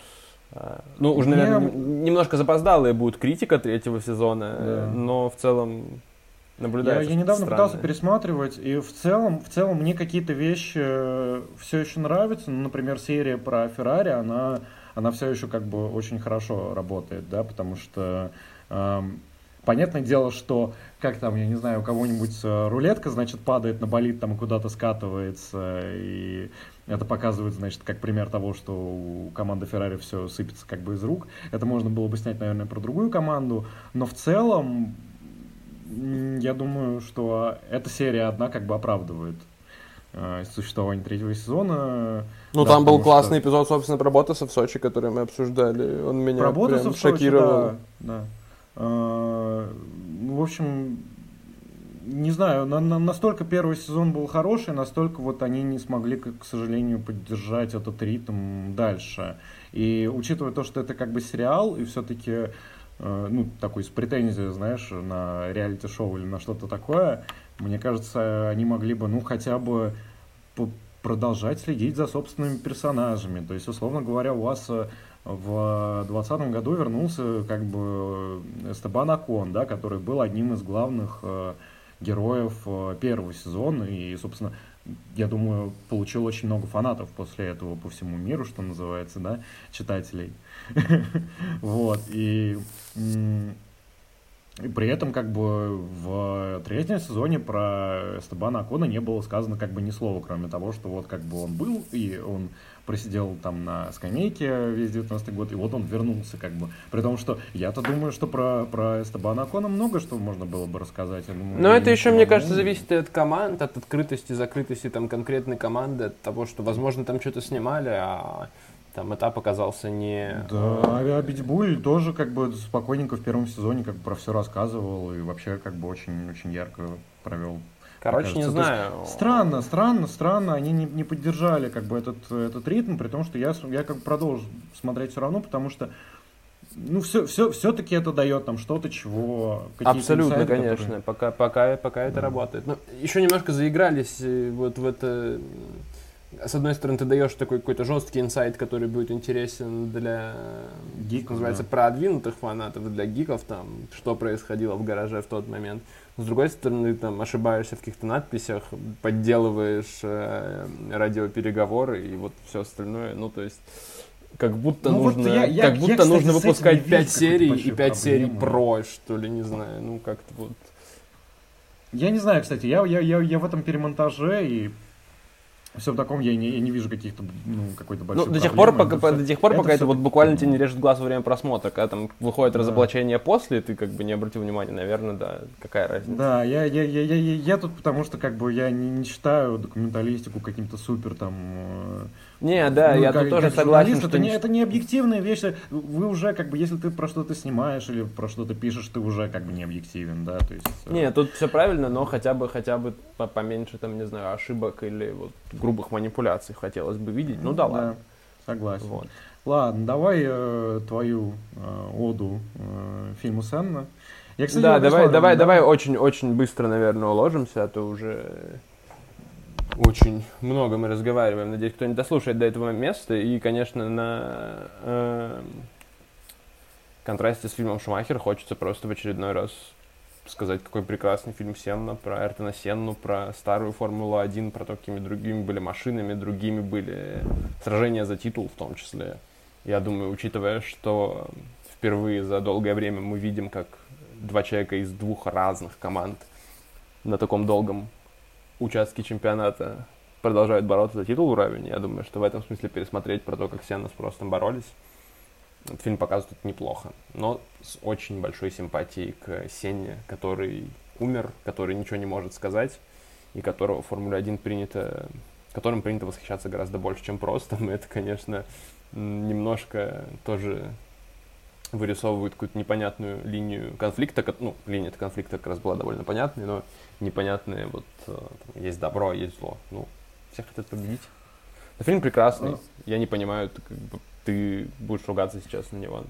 а, Ну, уже, Я- наверное, н- немножко запоздалая будет критика третьего сезона, э, Да. но в целом Я, наблюдается я недавно что-то пытался странное. пересматривать, и в целом, в целом мне какие-то вещи все еще нравятся. Ну, например, серия про Феррари, она, она все еще как бы очень хорошо работает, да, потому что понятное дело, что как там, я не знаю, у кого-нибудь э, рулетка, значит, падает на болит, там и куда-то скатывается, и это показывает, значит, как пример того, что у команды Феррари все сыпется как бы из рук. Это можно было бы снять, наверное, про другую команду, но в целом Я думаю, что эта серия одна как бы оправдывает э, существование третьего сезона. Ну, Да, там был классный что- эпизод, собственно, про Ботаса в Сочи, который мы обсуждали. Он меня Про Ботаса прям в Сочи, шокировал. да, да. Э, ну, В общем, не знаю, на- на- настолько первый сезон был хороший, настолько вот они не смогли, к сожалению, поддержать этот ритм дальше. И учитывая то, что это как бы сериал, и все-таки ну, такой с претензией, знаешь, на реалити-шоу или на что-то такое, мне кажется, они могли бы, ну, хотя бы продолжать следить за собственными персонажами. То есть, условно говоря, у вас э, в 2020 году вернулся как бы Эстебан Акон, да, который был одним из главных э, героев э, первого сезона и, собственно, я думаю, получил очень много фанатов после этого по всему миру, что называется, да, читателей. Вот, и и при этом, как бы, в третьем сезоне про Эстебана Акона не было сказано, как бы, ни слова, кроме того, что вот, как бы, он был, и он просидел там на скамейке весь 19 год, и вот он вернулся, как бы. При том, что я-то думаю, что про, про Эстебана Акона много что можно было бы рассказать. Я думаю, Но это еще, не мне кажется, зависит от команд, от открытости, закрытости там конкретной команды, от того, что, возможно, там что-то снимали, а там этап оказался не... Да, а Абитбуль тоже как бы спокойненько в первом сезоне как бы про все рассказывал и вообще как бы очень-очень ярко провел. Короче, не кажется. То знаю. Странно, странно, странно, они не, не поддержали как бы этот, этот ритм, при том, что я, я как бы продолжу смотреть все равно, потому что ну, все, все, все-таки это дает нам что-то, чего... Абсолютно, инсайды, конечно, которые- пока, пока, пока это Да. работает. Но еще немножко заигрались э, вот в это... м, С одной стороны, ты даешь такой какой-то жесткий инсайт, который будет интересен для, Гиков, называется, да. продвинутых фанатов, для гиков, там, что происходило в гараже в тот момент. С другой стороны, там, ошибаешься в каких-то надписях, подделываешь э, радиопереговоры и вот все остальное. Ну, то есть, как будто Ну, вот нужно, я- я- как я, будто кстати, нужно выпускать не вижу 5 какой-то серий и большой 5 серий про, что ли, не знаю. Ну, как-то вот... Я не знаю, кстати, я, я, я, я в этом перемонтаже и все в таком я не, я не вижу каких-то, ну, какой-то большой Ну, до тех пор, пока, Это до тех пор, пока это вот буквально тебе не режет глаз во время просмотра, когда там выходит Да. разоблачение после, ты как бы не обратил внимания, наверное, да, какая разница. Да, я, я, я, я, я, я тут потому что как бы я не, не считаю документалистику каким-то супер там. Не, да, ну, я как- тут тоже согласен, что... это не, это не объективная вещь. Вы уже как бы, если ты про что-то снимаешь или про что-то пишешь, ты уже как бы не объективен, да, то есть. э, Не, тут все правильно, но хотя бы, хотя бы по- поменьше, там, не знаю, ошибок или вот грубых манипуляций хотелось бы видеть. Ну да, ладно. Согласен. Вот. Ладно, давай э, твою э, оду э, фильму Сенна. Я, кстати, да, давай, давай, да? давай очень-очень быстро, наверное, уложимся, а то уже очень много мы разговариваем. Надеюсь, кто не дослушает до этого места. И, конечно, на э, контрасте с фильмом Шумахер хочется просто в очередной раз сказать, какой прекрасный фильм Сенна про Эртона Сенну, про старую Формулу-1, про то, какими другими были машинами, другими были сражения за титул в том числе. Я думаю, учитывая, что впервые за долгое время мы видим, как два человека из двух разных команд на таком долгом участке чемпионата продолжают бороться за титул уровень. Я думаю, что в этом смысле пересмотреть про то, как Сенна с Простом боролись, Этот фильм показывает неплохо, но с очень большой симпатией к Сенне, который умер, который ничего не может сказать, и которого в Формуле 1 принято, которым принято восхищаться гораздо больше, чем просто. И это, конечно, немножко тоже вырисовывает какую-то непонятную линию конфликта. Ну, линия конфликта как раз была довольно понятной, но непонятная вот э, там, есть добро, есть зло. Ну, все хотят победить. Но фильм прекрасный. Ну. Я не понимаю, ты, как бы, ты будешь ругаться сейчас на него.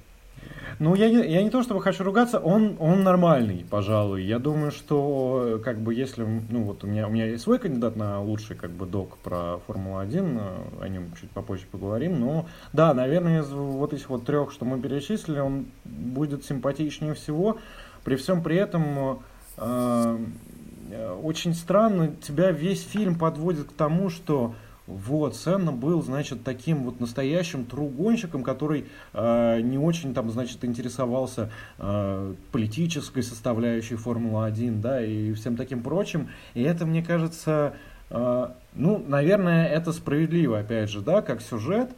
Ну, я, я не то чтобы хочу ругаться, он, он нормальный, пожалуй. Я думаю, что как бы если, ну вот у меня, у меня есть свой кандидат на лучший как бы док про Формулу-1, э, о нем чуть попозже поговорим, но да, наверное, из вот этих вот трех, что мы перечислили, он будет симпатичнее всего. При всем при этом э, э очень странно, тебя весь фильм подводит к тому, что вот, Сенна был, значит, таким вот настоящим тругонщиком, который э, не очень там, значит, интересовался э, политической составляющей Формулы-1, да, и всем таким прочим. И это, мне кажется, э, ну, наверное, это справедливо, опять же, да, как сюжет,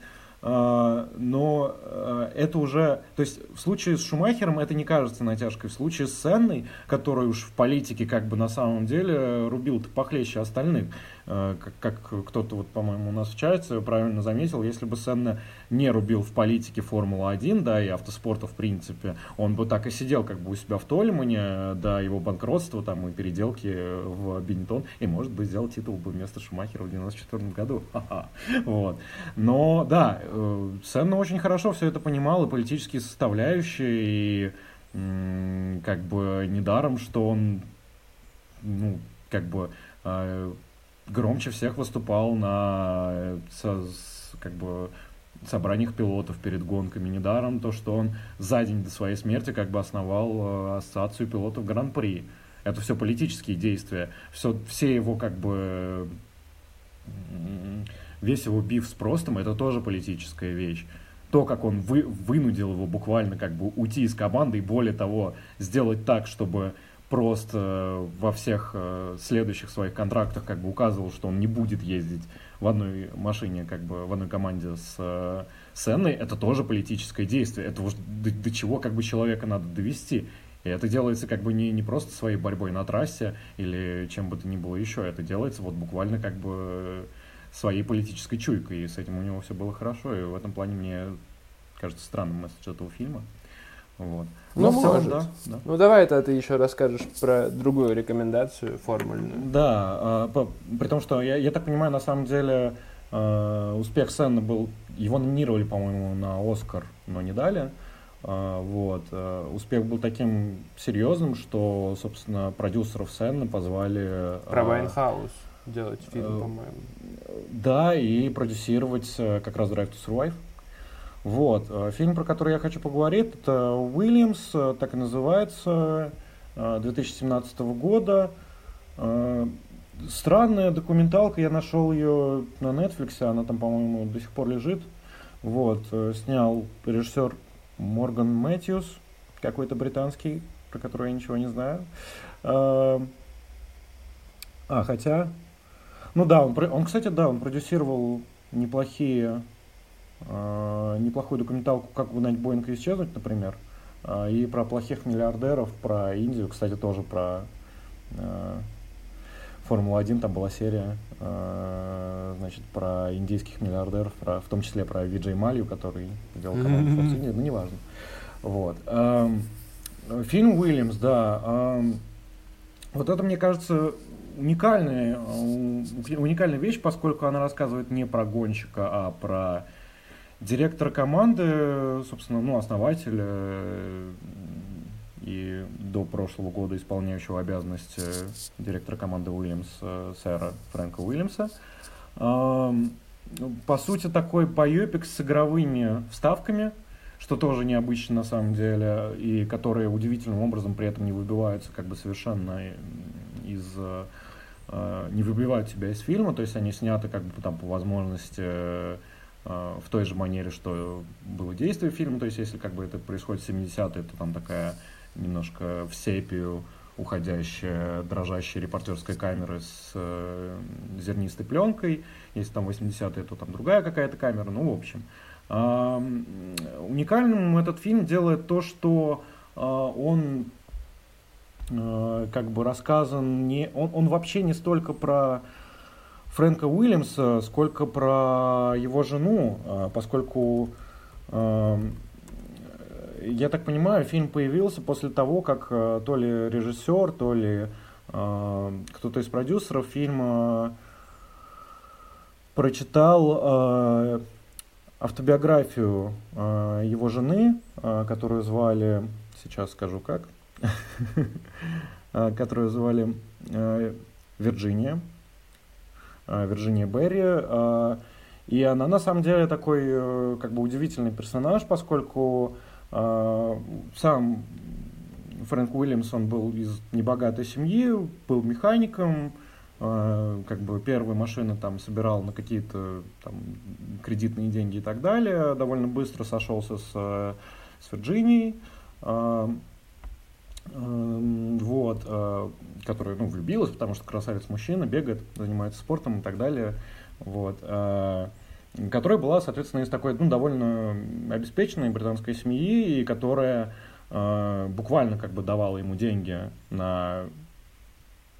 а, но а, это уже, то есть в случае с Шумахером это не кажется натяжкой, в случае с Сенной, который уж в политике как бы на самом деле рубил-то похлеще остальных, как, как кто-то вот, по-моему, у нас в чате правильно заметил, если бы Сенна не рубил в политике Формула-1, да, и автоспорта в принципе, он бы так и сидел как бы у себя в Тольмане, да, его банкротство там и переделки в Бенетон, и может быть сделал титул бы вместо Шумахера в 94 году, вот, но да, э, Сенна очень хорошо все это понимал, и политические составляющие, и как бы недаром, что он, ну, как бы э, громче всех выступал на э, как бы собраниях пилотов перед гонками. Недаром то, что он за день до своей смерти как бы основал ассоциацию пилотов Гран-при. Это все политические действия. Все, все его как бы весь его биф с простом, это тоже политическая вещь. То, как он вы, вынудил его буквально как бы уйти из команды и более того, сделать так, чтобы просто во всех э, следующих своих контрактах как бы указывал, что он не будет ездить в одной машине, как бы в одной команде с, э, с Энной, это тоже политическое действие. Это уж до, до чего как бы человека надо довести. И это делается как бы не, не просто своей борьбой на трассе или чем бы то ни было еще. Это делается вот буквально как бы своей политической чуйкой, и с этим у него все было хорошо, и в этом плане мне кажется странным месседж этого фильма. Вот. Ну, Но может. Целом, да, да. Ну, давай это ты еще расскажешь про другую рекомендацию формульную. Да, э, при том, что я, я так понимаю, на самом деле э, успех Сенна был, его номинировали, по-моему, на Оскар, но не дали. Э, вот. Успех был таким серьезным, что, собственно, продюсеров Сенны позвали... Про Вайнхаус делать фильм, э, по-моему. Да, и продюсировать э, как раз Drive to Survive. Вот. Э, фильм, про который я хочу поговорить, это Уильямс, так и называется, 2017 года. Странная документалка, я нашел ее на Netflix, она там, по-моему, до сих пор лежит. Вот. Снял режиссер Морган Мэтьюс, какой-то британский, про который я ничего не знаю. А, хотя ну да, он, он, кстати, да, он продюсировал неплохие, э, неплохую документалку «Как угнать Боинг и исчезнуть», например, э, и про плохих миллиардеров, про Индию, кстати, тоже про э, Формулу-1, там была серия, э, значит, про индийских миллиардеров, про, в том числе про Виджей Малью, который делал команду Force India, ну, неважно. Вот. Эм, фильм «Уильямс», да, эм, вот это, мне кажется, уникальная, э, уникальная вещь, поскольку она рассказывает не про гонщика, а про директора команды, собственно, ну, основателя э, и до прошлого года исполняющего обязанности директора команды Уильямс, э, сэра Фрэнка Уильямса. По сути, такой байопик с игровыми вставками, что тоже необычно на самом деле, и которые удивительным образом при этом не выбиваются как бы совершенно из Э, не выбивают тебя из фильма, то есть они сняты как бы там по возможности в той же манере, что было действие фильма, то есть если как бы это происходит в 70-е, то там такая немножко в сепию уходящая, дрожащая репортерская камера с э, зернистой пленкой, если там 80-е, то там другая какая-то камера, ну, в общем. Э, уникальным этот фильм делает то, что э, он э, как бы рассказан не... Он, он вообще не столько про Фрэнка Уильямса, сколько про его жену, э, поскольку э, я так понимаю, фильм появился после того, как э, то ли режиссер, то ли э, кто-то из продюсеров фильма прочитал э, автобиографию его жены, которую звали, сейчас скажу как, которую звали Вирджиния, Вирджиния Берри. Э, и она на самом деле такой э, как бы удивительный персонаж, поскольку сам Фрэнк Уильямсон был из небогатой семьи, был механиком, как бы первые машины там собирал на какие-то там кредитные деньги и так далее. Довольно быстро сошелся с, с Вирджинией, вот, которая, ну, влюбилась, потому что красавец мужчина, бегает, занимается спортом и так далее, вот которая была, соответственно, из такой ну, довольно обеспеченной британской семьи, и которая э, буквально как бы давала ему деньги на,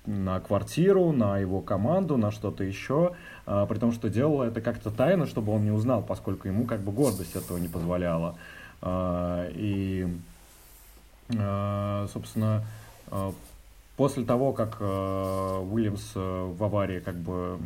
на квартиру, на его команду, на что-то еще, э, при том, что делала это как-то тайно, чтобы он не узнал, поскольку ему как бы гордость этого не позволяла. Э, и, э, собственно, э, после того, как э, Уильямс э, в аварии как бы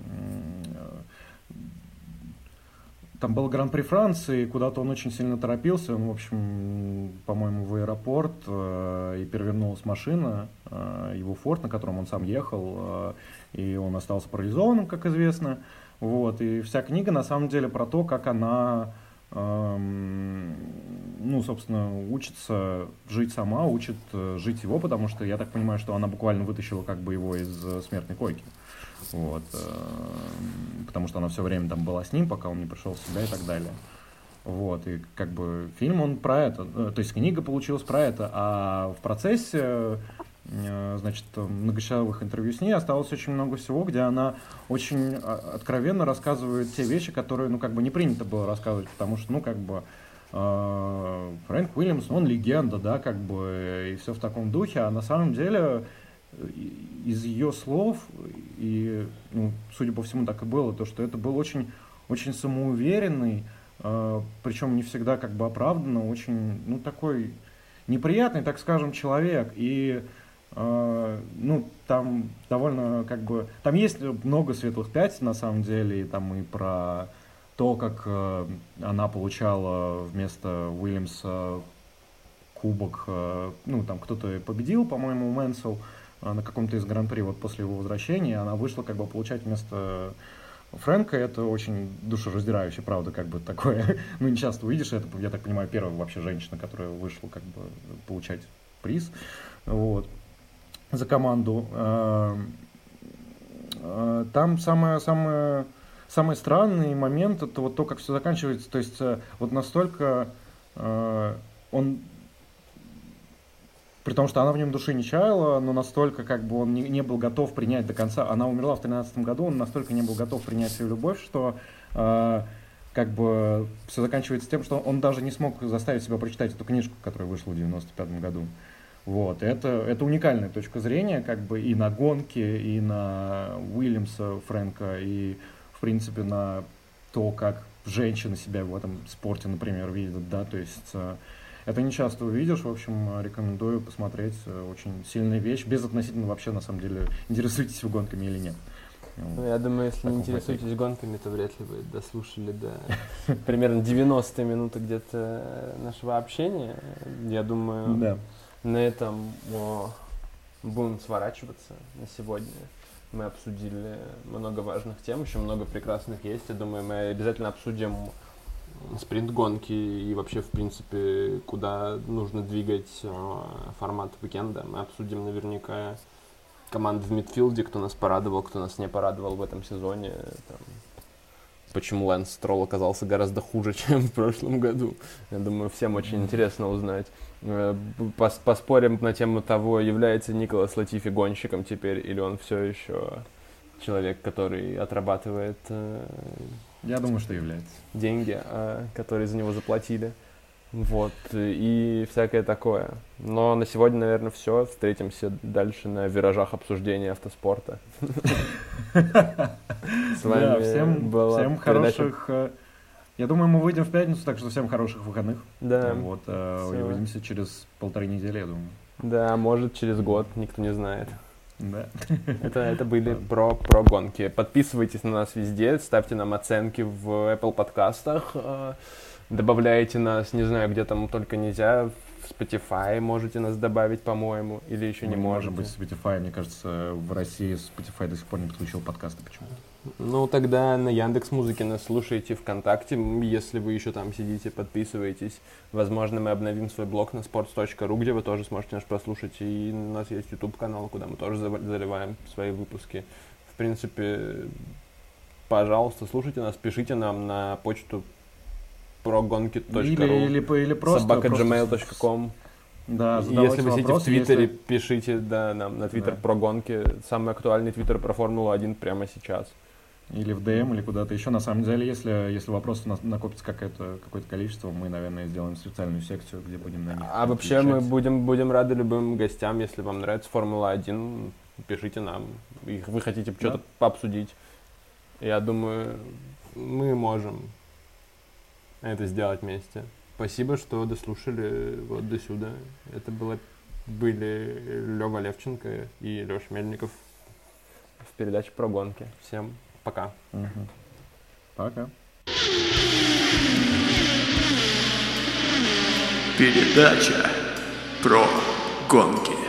там был Гран-при Франции, куда-то он очень сильно торопился. Он, в общем, по-моему, в аэропорт, э, и перевернулась машина, э, его форт, на котором он сам ехал, э, и он остался парализованным, как известно. Вот, и вся книга, на самом деле, про то, как она, ну, собственно, учится жить сама, учит э, жить его, потому что я так понимаю, что она буквально вытащила как бы его из э, смертной койки. Вот, э, потому что она все время там была с ним, пока он не пришел в себя и так далее. Вот, и как бы фильм, он про это, то есть книга получилась про это, а в процессе, значит, многочасовых интервью с ней осталось очень много всего, где она очень а, откровенно рассказывает те вещи, которые, ну, как бы не принято было рассказывать, потому что, ну, как бы, Фрэнк Уильямс, он легенда, да, как бы, и все в таком духе, а на самом деле из ее слов, и, ну, судя по всему, так и было, то, что это был очень, очень самоуверенный, э, причем не всегда как бы оправданно, очень, ну, такой неприятный, так скажем, человек. И, э, ну, там довольно, как бы, там есть много светлых пятен, на самом деле, и там и про то, как э, она получала вместо Уильямса кубок, э, ну, там кто-то победил, по-моему, Мэнсел, а, на каком-то из гран-при вот после его возвращения, она вышла как бы получать вместо Фрэнка, это очень душераздирающе, правда, как бы такое, ну, не часто увидишь, это, я так понимаю, первая вообще женщина, которая вышла как бы получать приз, вот, за команду. А, а, там самое, самое, самый странный момент, это вот то, как все заканчивается, то есть э, вот настолько он при том, что она в нем души не чаяла, но настолько как бы он не, не был готов принять до конца. Она умерла в 13 году, он настолько не был готов принять свою любовь, что э, как бы все заканчивается тем, что он даже не смог заставить себя прочитать эту книжку, которая вышла в 95 году. Вот, это, это уникальная точка зрения, как бы и на гонки, и на Уильямса Фрэнка, и, в принципе, на то, как женщины себя в этом спорте, например, видят, да, то есть э, это не часто увидишь, в общем, рекомендую посмотреть. Э, очень сильная вещь, без относительно вообще, на самом деле, интересуетесь вы гонками или нет. Ну, я думаю, если не интересуетесь пойти. гонками, то вряд ли вы дослушали до примерно 90 минуты где-то нашего общения. Я думаю, да. На этом о, будем сворачиваться на сегодня. Мы обсудили много важных тем, еще много прекрасных есть. Я думаю, мы обязательно обсудим спринт-гонки и вообще, в принципе, куда нужно двигать формат уикенда. Мы обсудим наверняка команд в мидфилде, кто нас порадовал, кто нас не порадовал в этом сезоне. Там, почему Лэнс Стролл оказался гораздо хуже, чем в прошлом году. Я думаю, всем очень интересно узнать. Э, пос поспорим на тему того, является Николас Латифи гонщиком теперь, или он все еще человек, который отрабатывает э, я думаю, что является. Деньги, а, которые за него заплатили. Вот, и всякое такое. Но на сегодня, наверное, все. Встретимся дальше на виражах обсуждения автоспорта. С вами была всем хороших... Я думаю, мы выйдем в пятницу, так что всем хороших выходных. Да. Вот, э, и увидимся через полторы недели, я думаю. Да, может через год, никто не знает. Да. Это, это были про, про гонки. Подписывайтесь на нас везде, ставьте нам оценки в Apple подкастах, э, добавляйте нас, не знаю, где там только нельзя, в Spotify можете нас добавить, по-моему, или еще не можете. Может быть, Spotify, мне кажется, в России Spotify до сих пор не подключил подкасты почему-то. Ну, тогда на Яндекс Музыке нас слушайте ВКонтакте. Если вы еще там сидите, подписывайтесь. Возможно, мы обновим свой блог на sports.ru, где вы тоже сможете нас прослушать. И у нас есть YouTube-канал, куда мы тоже заливаем свои выпуски. В принципе, пожалуйста, слушайте нас, пишите нам на почту прогонки.ру или, или, или просто, собака.gmail.com да, Если вы сидите в Твиттере, если... пишите да, нам на Твиттер да. про гонки. Самый актуальный Твиттер про Формулу-1 прямо сейчас или в ДМ, или куда-то еще. На самом деле, если, если вопросов на, накопится какое-то, какое-то количество, мы, наверное, сделаем специальную секцию, где будем на них А вообще мы будем, будем рады любым гостям, если вам нравится Формула-1, пишите нам. И вы хотите что-то да. пообсудить. Я думаю, мы можем это сделать вместе. Спасибо, что дослушали вот до сюда. Это было, были Лева Левченко и Леша Мельников в передаче про гонки. Всем Пока. Угу. Пока. Передача про гонки.